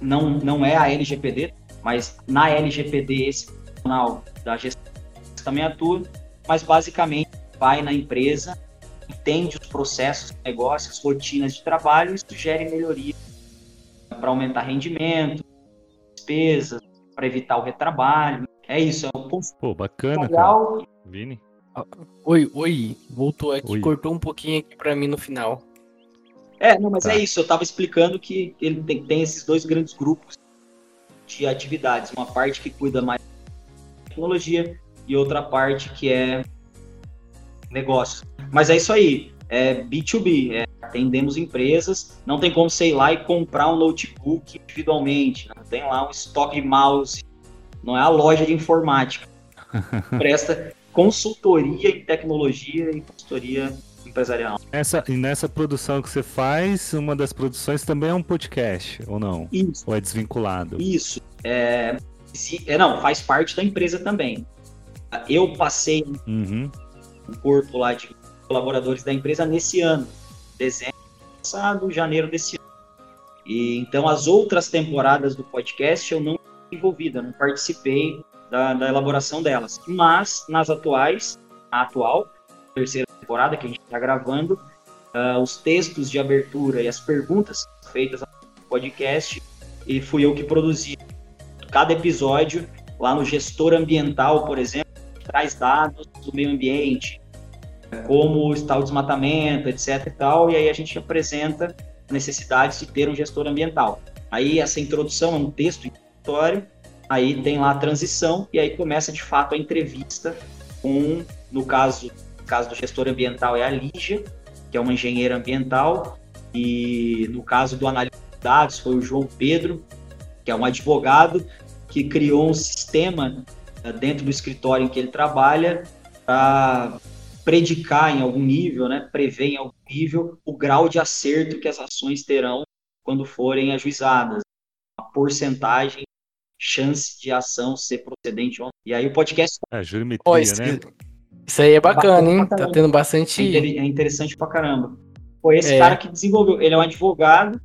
não, não é a LGPD, mas na LGPD esse profissional da gestão também atua, mas basicamente vai na empresa, entende os processos, negócios, rotinas de trabalho e sugere melhoria para aumentar rendimento, despesas, para evitar o retrabalho. É isso, é um ponto Pô, bacana, legal. cara. Vini? Oi, oi, voltou aqui, oi. cortou um pouquinho aqui para mim no final. É, não, mas tá. é isso, eu estava explicando que ele tem, tem, esses dois grandes grupos de atividades, uma parte que cuida mais tecnologia e outra parte que é negócio. Mas é isso aí, é B2B, é, atendemos empresas, não tem como sei lá e comprar um notebook individualmente, não tem lá um estoque de mouse, não é a loja de informática. Presta consultoria em tecnologia e consultoria empresarial. Essa, e nessa produção que você faz, uma das produções também é um podcast, ou não? Isso. Ou é desvinculado? Isso. É, se, é, não, faz parte da empresa também. Eu passei uhum. um corpo lá de colaboradores da empresa nesse ano, dezembro passado, janeiro desse ano. E então as outras temporadas do podcast eu não envolvida, não participei da, da elaboração delas. Mas nas atuais, a atual, terceira temporada que a gente está gravando, uh, os textos de abertura e as perguntas feitas no podcast, e fui eu que produzi cada episódio lá no gestor ambiental, por exemplo, traz dados do meio ambiente, como está o desmatamento, etc e tal, e aí a gente apresenta necessidades de ter um gestor ambiental. Aí essa introdução é um texto introdutório, aí tem lá a transição e aí começa de fato a entrevista com, no caso, no caso do gestor ambiental é a Lígia, que é uma engenheira ambiental, e no caso do analista de dados foi o João Pedro, que é um advogado que criou um sistema eh, dentro do escritório em que ele trabalha para predicar em algum nível, né, prever em algum nível o grau de acerto que as ações terão quando forem ajuizadas, a porcentagem, chance de ação ser procedente ou não. E aí o podcast... É, jurimetria, isso, né? Isso aí é bacana, hein? Tá tendo bastante... É interessante pra caramba. Foi esse é. cara que desenvolveu. Ele é um advogado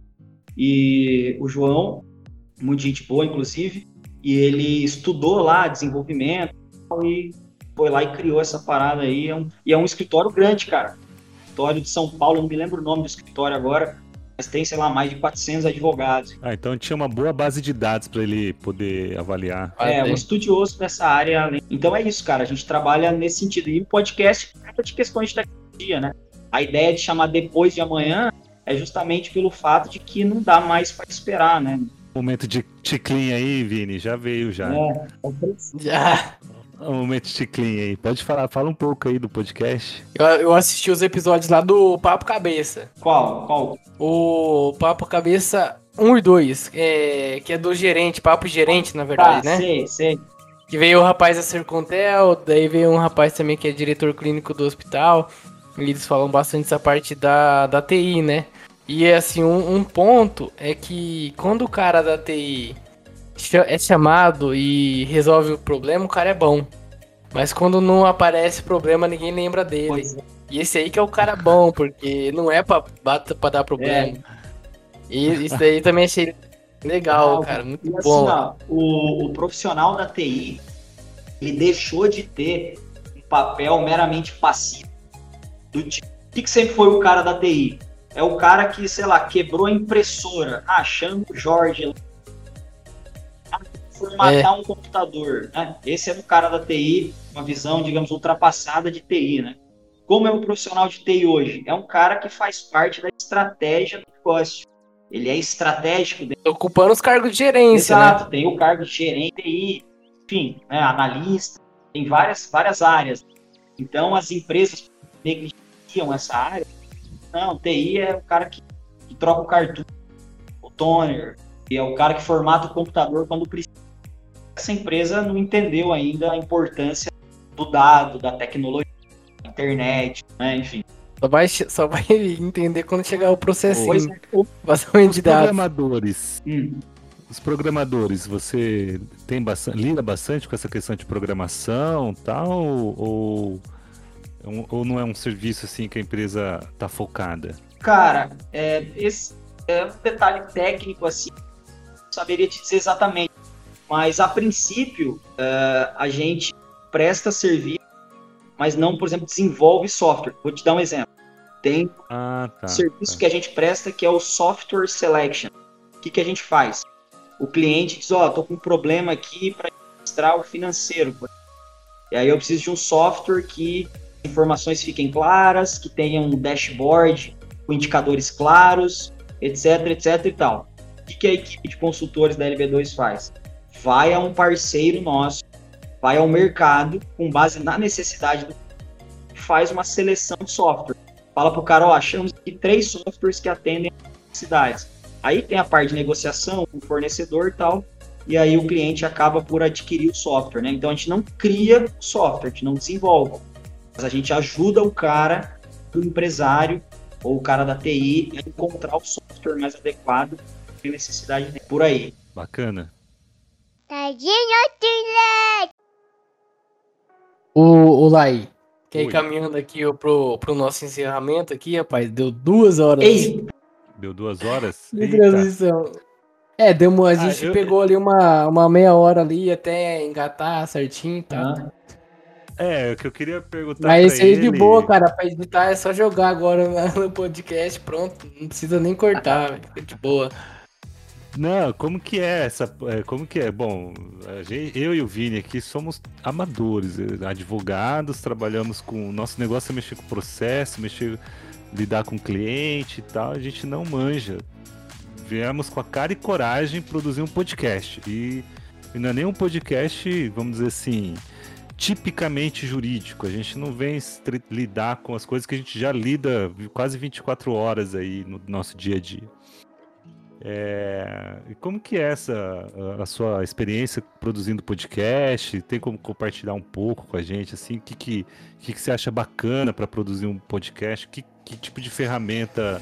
e o João, muito gente boa, inclusive, e ele estudou lá desenvolvimento e foi lá e criou essa parada aí. É um, e é um escritório grande, cara. Escritório de São Paulo, não me lembro o nome do escritório agora, mas tem, sei lá, mais de 400 advogados. Ah, então tinha uma boa base de dados para ele poder avaliar. É, um estudioso dessa área. Então é isso, cara. A gente trabalha nesse sentido. E o podcast trata de questões de tecnologia, né? A ideia de chamar depois de amanhã é justamente pelo fato de que não dá mais para esperar, né? Momento de ticlin aí, Vini, já veio já. É, já. Um momento de clean aí. Pode falar, fala um pouco aí do podcast. Eu, eu assisti os episódios lá do Papo Cabeça. Qual? Qual? O Papo Cabeça 1 e 2, é, que é do gerente, Papo Gerente, na verdade, ah, né? Sei, sei. Que veio o rapaz da Sercontel, daí veio um rapaz também que é diretor clínico do hospital. Eles falam bastante essa parte da, da TI, né? E é assim, um, um ponto é que quando o cara da TI é chamado e resolve o problema, o cara é bom. Mas quando não aparece problema, ninguém lembra dele. É. E esse aí que é o cara bom, porque não é pra, pra dar problema. É. E isso daí também achei Legal, cara, muito e, bom. Assim, ó, o, o profissional da TI, ele deixou de ter um papel meramente passivo. Do tipo, que sempre foi o cara da TI? É o cara que, sei lá, quebrou a impressora, achando o Jorge formatar é. um computador, né? Esse é o cara da TI, uma visão, digamos, ultrapassada de TI, né? Como é o profissional de TI hoje? É um cara que faz parte da estratégia do negócio. Ele é estratégico. Ocupando os cargos de gerência, né? Exato, né? tem o cargo de gerente TI, enfim, né, analista, tem várias, várias áreas. Então, as empresas negligenciam essa área. Não, TI é o cara que, que troca o cartucho, o toner, e é o cara que formata o computador quando precisa. Essa empresa não entendeu ainda a importância do dado, da tecnologia, da internet, né? enfim. Só vai, só vai entender quando chegar o processinho. É. Vazamento de dados. Programadores. Hum. Os programadores, você tem bastante, lida bastante com essa questão de programação tal, ou, ou não é um serviço assim que a empresa está focada? Cara, é, esse é um detalhe técnico assim, saberia te dizer exatamente, mas a princípio uh, a gente presta serviço, mas não, por exemplo, desenvolve software. Vou te dar um exemplo. Tem ah, tá, serviço tá. que a gente presta que é o software selection. O que, que a gente faz? o cliente diz, ó, oh, tô com um problema aqui para registrar o financeiro. E aí eu preciso de um software que informações fiquem claras, que tenha um dashboard com indicadores claros, etc, etc e tal. O que a equipe de consultores da LB2 faz? Vai a um parceiro nosso, vai ao mercado, com base na necessidade do faz uma seleção de software. Fala pro cara, ó, achamos aqui três softwares que atendem as necessidades Aí tem a parte de negociação com o fornecedor e tal, e aí o cliente acaba por adquirir o software, né? Então a gente não cria software, a gente não desenvolve, a gente ajuda o cara, o empresário ou o cara da TI a encontrar o software mais adequado que necessidade tem por aí. Bacana. O, o Lai, que aí caminhando aqui pro, pro nosso encerramento aqui, rapaz, deu duas horas. Ei, Deu duas horas? De transição. É, deu uma, a ah, gente eu... pegou ali uma, uma meia hora ali até engatar certinho e tá? tal. É, o que eu queria perguntar. Mas esse aí ele... de boa, cara, pra editar é só jogar agora no podcast, pronto. Não precisa nem cortar, fica de boa. Não, como que é essa. É, como que é? Bom, gente, eu e o Vini aqui somos amadores, advogados, trabalhamos com. Nosso negócio é mexer com processo, mexer lidar com cliente e tal, a gente não manja. Viemos com a cara e coragem produzir um podcast. E, e não é nem um podcast, vamos dizer assim, tipicamente jurídico. A gente não vem lidar com as coisas que a gente já lida quase 24 horas aí no nosso dia a dia. É, e como que é essa a, sua experiência produzindo podcast? Tem como compartilhar um pouco com a gente assim? O que que, que, que você acha bacana para produzir um podcast? Que, que tipo de ferramenta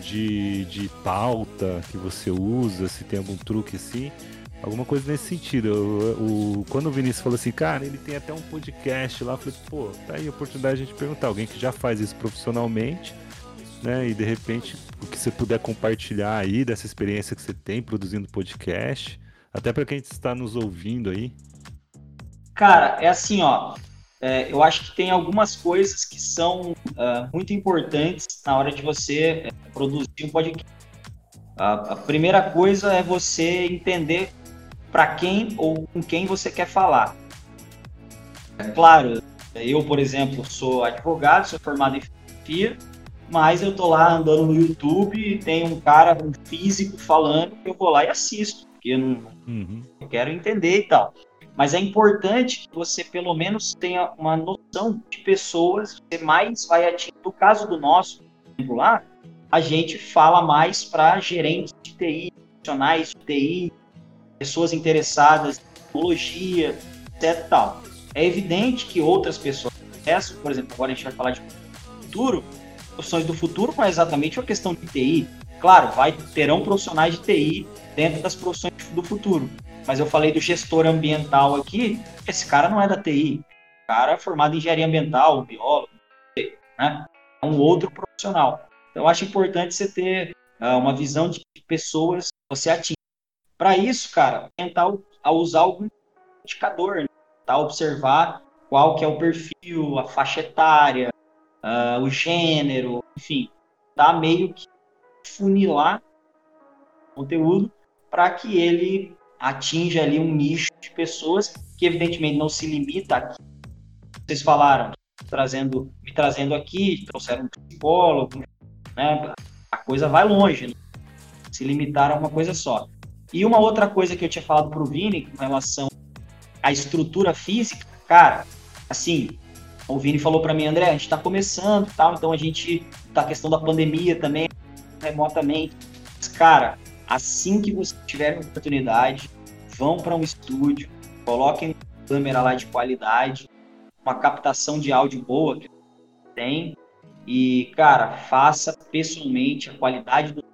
de, de pauta que você usa? Se tem algum truque assim? Alguma coisa nesse sentido. O, quando o Vinícius falou assim, cara, ele tem até um podcast lá, eu falei, pô, tá aí a oportunidade de a gente perguntar. Alguém que já faz isso profissionalmente né? E de repente, o que você puder compartilhar aí dessa experiência que você tem produzindo podcast, até para quem está nos ouvindo aí. Cara, é assim, ó. É, eu acho que tem algumas coisas que são uh, muito importantes na hora de você é, produzir um podcast. A primeira coisa é você entender para quem ou com quem você quer falar. É claro, eu, por exemplo, sou advogado, sou formado em filosofia, mas eu tô lá andando no YouTube e tem um cara, um físico falando, eu vou lá e assisto, porque eu não uhum. eu quero entender e tal. Mas é importante que você pelo menos tenha uma noção de pessoas que você mais vai atingir. No caso do nosso, lá, a gente fala mais para gerentes de TI, profissionais de TI, pessoas interessadas em tecnologia, etc. Tal. É evidente que outras pessoas, por exemplo, agora a gente vai falar de futuro, profissões do futuro não é exatamente uma questão de TI. Claro, vai, terão profissionais de TI dentro das profissões do futuro. Mas eu falei do gestor ambiental aqui, esse cara não é da TI. O cara é formado em engenharia ambiental, biólogo, né? É um outro profissional. Então, eu acho importante você ter uh, uma visão de pessoas que você atinge. Para isso, cara, tentar a usar algum indicador, né? observar qual que é o perfil, a faixa etária, uh, o gênero, enfim, tá meio que funilar o conteúdo para que ele atinja ali um nicho de pessoas que evidentemente não se limita aqui. Vocês falaram, trazendo, me trazendo aqui, trouxeram um psicólogo, né? A coisa vai longe, né? se limitar a uma coisa só. E uma outra coisa que eu tinha falado para o Vini com relação à estrutura física, cara, assim, o Vini falou para mim, André, a gente está começando, tal, então a gente tá a questão da pandemia também remotamente. Mas, cara, assim que você tiver oportunidade, vão para um estúdio, coloquem câmera lá de qualidade, uma captação de áudio boa que tem e, cara, faça pessoalmente a qualidade do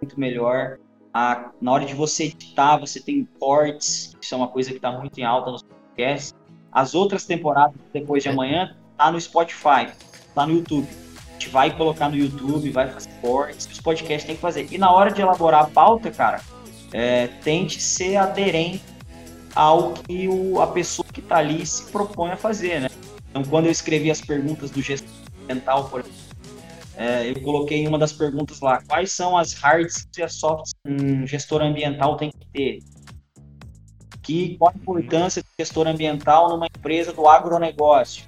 muito melhor. A, na hora de você editar, você tem cortes, isso é uma coisa que está muito em alta nos podcasts. As outras temporadas, depois de amanhã, tá no Spotify, tá no YouTube. A gente vai colocar no YouTube, vai fazer cortes, os podcasts tem que fazer. E na hora de elaborar a pauta, cara, é, tente ser aderente ao que o, a pessoa que está ali se propõe a fazer, né? Então, quando eu escrevi as perguntas do gestor mental, por exemplo, é, eu coloquei em uma das perguntas lá, quais são as hard e as soft um gestor ambiental tem que ter? Que, qual a importância do gestor ambiental numa empresa do agronegócio?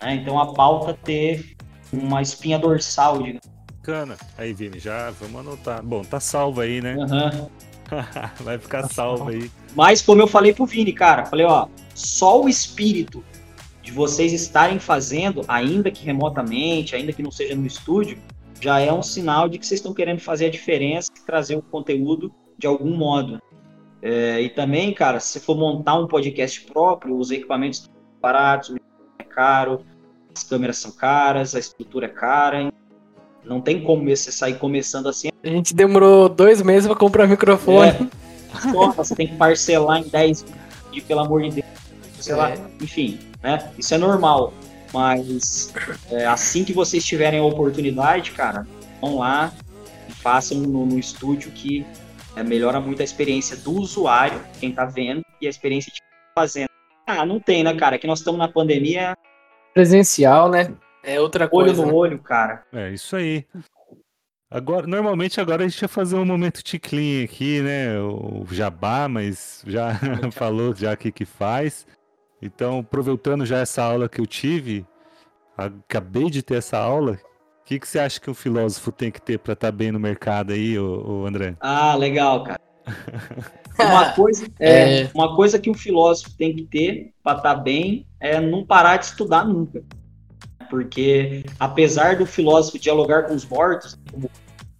Né? Então a pauta ter uma espinha dorsal, digamos. Bacana. Aí, Vini, já vamos anotar. Bom, tá salvo aí, né? Uhum. Vai ficar salvo aí. Mas como eu falei pro Vini, cara, falei, ó, só o espírito de vocês estarem fazendo, ainda que remotamente, ainda que não seja no estúdio, já é um sinal de que vocês estão querendo fazer a diferença e trazer o conteúdo de algum modo. É, e também, cara, se for montar um podcast próprio, os equipamentos estão baratos, é caro, as câmeras são caras, a estrutura é cara, não tem como você sair começando assim. A gente demorou dois meses para comprar microfone. É. você tem que parcelar em 10 e pelo amor de Deus. Sei é. lá, enfim né? Isso é normal. Mas é, assim que vocês tiverem a oportunidade, cara, vão lá e façam no, no estúdio que é, melhora muito a experiência do usuário, quem tá vendo, e a experiência de quem tá fazendo. Ah, não tem, né, cara? Que nós estamos na pandemia. Presencial, né? É outra coisa. Olho no né? olho, cara. É isso aí. Agora, normalmente agora a gente ia fazer um momento ticlin aqui, né? O jabá, mas já falou já o que que faz. Então, aproveitando já essa aula que eu tive, acabei de ter essa aula, o que, que você acha que um filósofo tem que ter para estar tá bem no mercado aí, ô, ô André? Ah, legal, cara. uma, coisa, é, é, uma coisa que um filósofo tem que ter para estar tá bem é não parar de estudar nunca. Porque, apesar do filósofo dialogar com os mortos, como o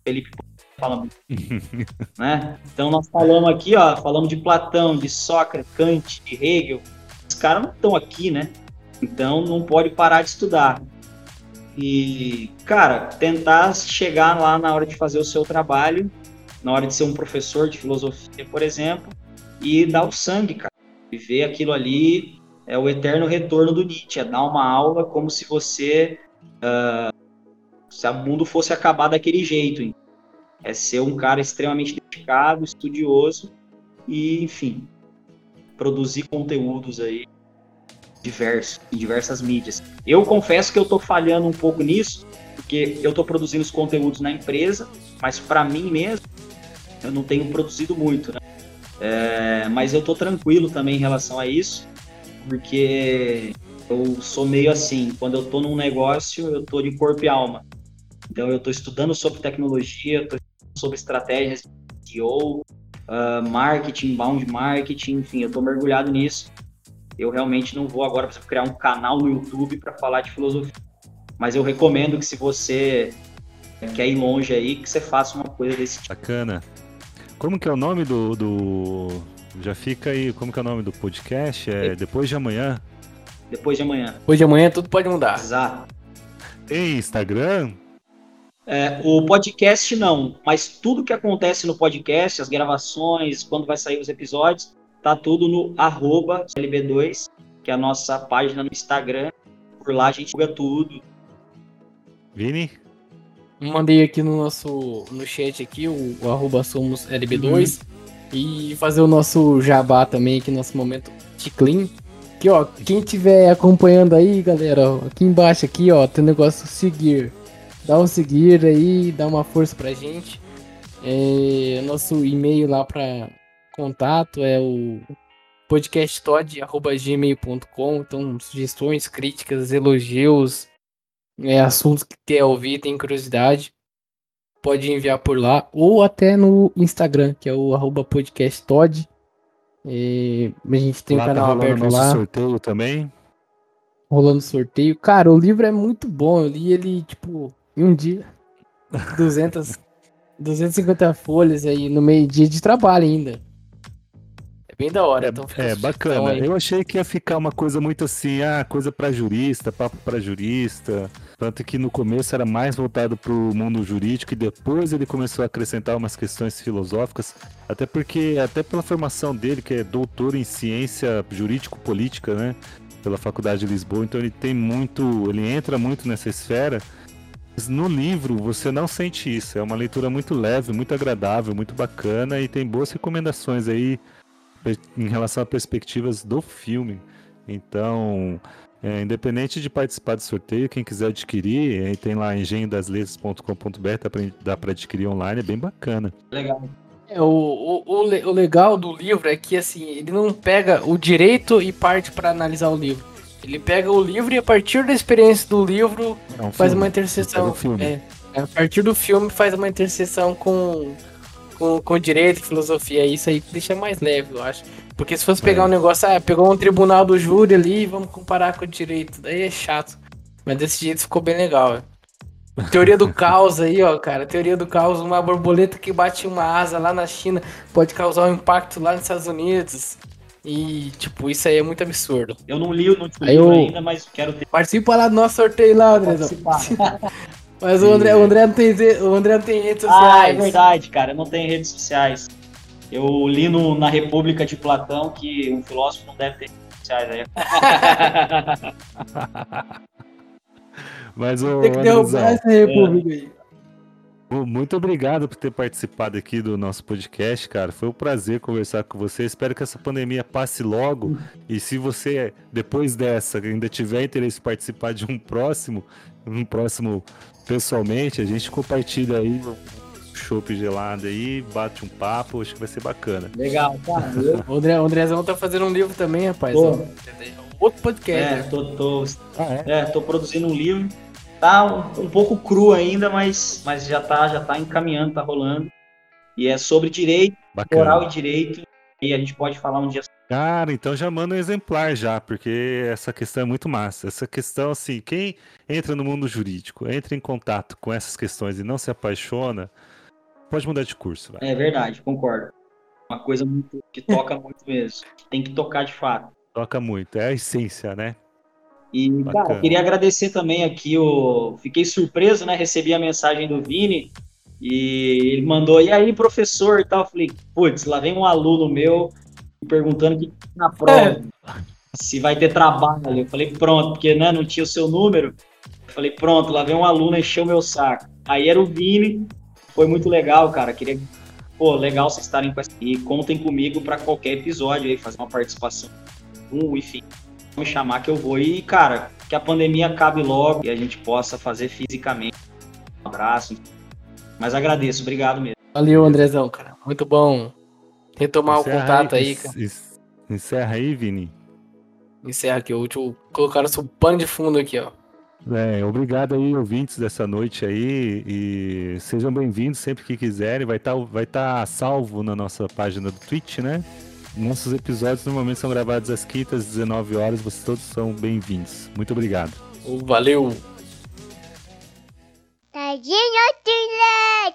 Felipe fala muito, né? Então, nós falamos aqui, ó, falamos de Platão, de Sócrates, Kant, de Hegel, caras não estão aqui, né? Então não pode parar de estudar. E, cara, tentar chegar lá na hora de fazer o seu trabalho, na hora de ser um professor de filosofia, por exemplo, e dar o sangue, cara. E ver aquilo ali é o eterno retorno do Nietzsche, é dar uma aula como se você. Uh, se o mundo fosse acabar daquele jeito. É ser um cara extremamente dedicado, estudioso e, enfim, produzir conteúdos aí diversos, em diversas mídias. Eu confesso que eu estou falhando um pouco nisso, porque eu estou produzindo os conteúdos na empresa, mas para mim mesmo, eu não tenho produzido muito, né? É, mas eu estou tranquilo também em relação a isso, porque eu sou meio assim, quando eu estou num negócio, eu estou de corpo e alma. Então eu estou estudando sobre tecnologia, estou sobre estratégias de SEO, uh, marketing, bound marketing, enfim, eu estou mergulhado nisso. Eu realmente não vou agora criar um canal no YouTube para falar de filosofia. Mas eu recomendo que se você quer ir longe aí, que você faça uma coisa desse tipo. Bacana. Como que é o nome do, do... Já fica aí, como que é o nome do podcast? É Depois de Amanhã? Depois de Amanhã. Depois de Amanhã tudo pode mudar. Exato. Tem Instagram? É, o podcast não, mas tudo que acontece no podcast, as gravações, quando vai sair os episódios, tá tudo no arroba LB2, que é a nossa página no Instagram. Por lá a gente divulga tudo. Vini? Mandei aqui no nosso no chat aqui o, o arroba somos LB2. Uhum. E fazer o nosso jabá também aqui, nosso momento clean. Aqui, ó, quem tiver acompanhando aí, galera, ó, aqui embaixo aqui, ó, tem o negócio seguir. Dá um seguir aí, dá uma força pra gente. É, nosso e-mail lá para contato é o podcasttod.gmail.com. Então, sugestões, críticas, elogios, é, assuntos que quer ouvir, tem curiosidade, pode enviar por lá ou até no Instagram, que é o arroba podcasttod. É, a gente tem o um Lá canal tá rolando aberto nosso lá, sorteio também. rolando sorteio. Cara, o livro é muito bom. Eu li ele, tipo, em um dia. 200, 250 folhas aí no meio dia de trabalho ainda. É bem da hora. então fica a É, bacana. aí. Eu achei que ia ficar uma coisa muito assim, ah, coisa pra jurista, papo pra jurista. Tanto que no começo era mais voltado pro mundo jurídico e depois ele começou a acrescentar umas questões filosóficas, até porque, até pela formação dele, que é doutor em ciência jurídico-política, né? Pela Faculdade de Lisboa, então ele tem muito, ele entra muito nessa esfera. Mas no livro você não sente isso, é uma leitura muito leve, muito agradável, muito bacana e tem boas recomendações aí em relação a perspectivas do filme. Então, é, independente de participar do sorteio, quem quiser adquirir, aí tem lá engenhodasletras.com.br, dá para adquirir online, é bem bacana. Legal. É, o, o, o, o legal do livro é que assim, ele não pega o direito e parte para analisar o livro. Ele pega o livro e a partir da experiência do livro É um faz filme. uma interseção. Filme. É, a partir do filme faz uma interseção com, com, com direito e filosofia. Isso aí deixa mais leve, eu acho. Porque se fosse pegar É. um negócio, ah, pegou um tribunal do júri ali e vamos comparar com o direito. Daí é chato. Mas desse jeito ficou bem legal. velho. Teoria do caos aí, ó, cara. Teoria do caos, uma borboleta que bate uma asa lá na China pode causar um impacto lá nos Estados Unidos. E, tipo, isso aí é muito absurdo. Eu não li o eu- ainda, mas quero ter Participa lá do nosso sorteio lá, Andrezão. participar. Mas o André, o André não tem, o André não tem redes ah, sociais. é verdade, cara. Eu não tenho redes sociais. Eu li no, na República de Platão que um filósofo não deve ter redes sociais. Aí. Mas, ô, Tem que derrubar essa república aí. Muito obrigado por ter participado aqui do nosso podcast, cara. Foi um prazer conversar com você. Espero que essa pandemia passe logo. E se você, depois dessa, ainda tiver interesse em participar de um próximo, um próximo pessoalmente, a gente compartilha aí um chopp gelado aí, bate um papo, acho que vai ser bacana. Legal, cara. O, André, o Andrezão tá fazendo um livro também, rapaz. Pô. Outro podcast. é, né? tô, tô, Ah, é? é, tô produzindo um livro. Tá um, um pouco cru ainda, mas, mas já, tá, já tá encaminhando, tá rolando. E é sobre direito, moral Bacana. e direito. E a gente pode falar um dia Cara, então já manda um exemplar já, porque essa questão é muito massa. Essa questão, assim, quem entra no mundo jurídico, entra em contato com essas questões e não se apaixona, pode mudar de curso, vai. É verdade, concordo. Uma coisa muito, que toca muito mesmo. Tem que tocar de fato. Toca muito, é a essência, né? E, Bacana. cara, queria agradecer também aqui o. Fiquei surpreso, né? Recebi a mensagem do Vini e ele mandou, e aí, professor e tal. Eu falei, putz, lá vem um aluno meu me perguntando o que na prova. Se vai ter trabalho. Eu falei, pronto, porque né, não tinha o seu número. Eu falei, pronto, lá vem um aluno encher o meu saco. Aí era o Vini, foi muito legal, cara. Queria. Pô, legal vocês estarem com essa. E contem comigo para qualquer episódio aí, fazer uma participação. Um, enfim me chamar que eu vou. E, cara, que a pandemia acabe logo e a gente possa fazer fisicamente. Um abraço. Mas agradeço, obrigado mesmo. Valeu, Andrezão, cara. Muito bom retomar Encerra o contato aí, en- cara. en- Encerra aí, Vini. Encerra aqui. Deixa eu colocar nosso pano de fundo aqui, ó. É, obrigado aí, ouvintes dessa noite aí, e sejam bem-vindos sempre que quiserem. Vai estar vai tá salvo na nossa página do Twitch, né? Nossos episódios normalmente são gravados às quintas, às 19 horas. Vocês todos são bem-vindos. Muito obrigado. Valeu. Tadinho!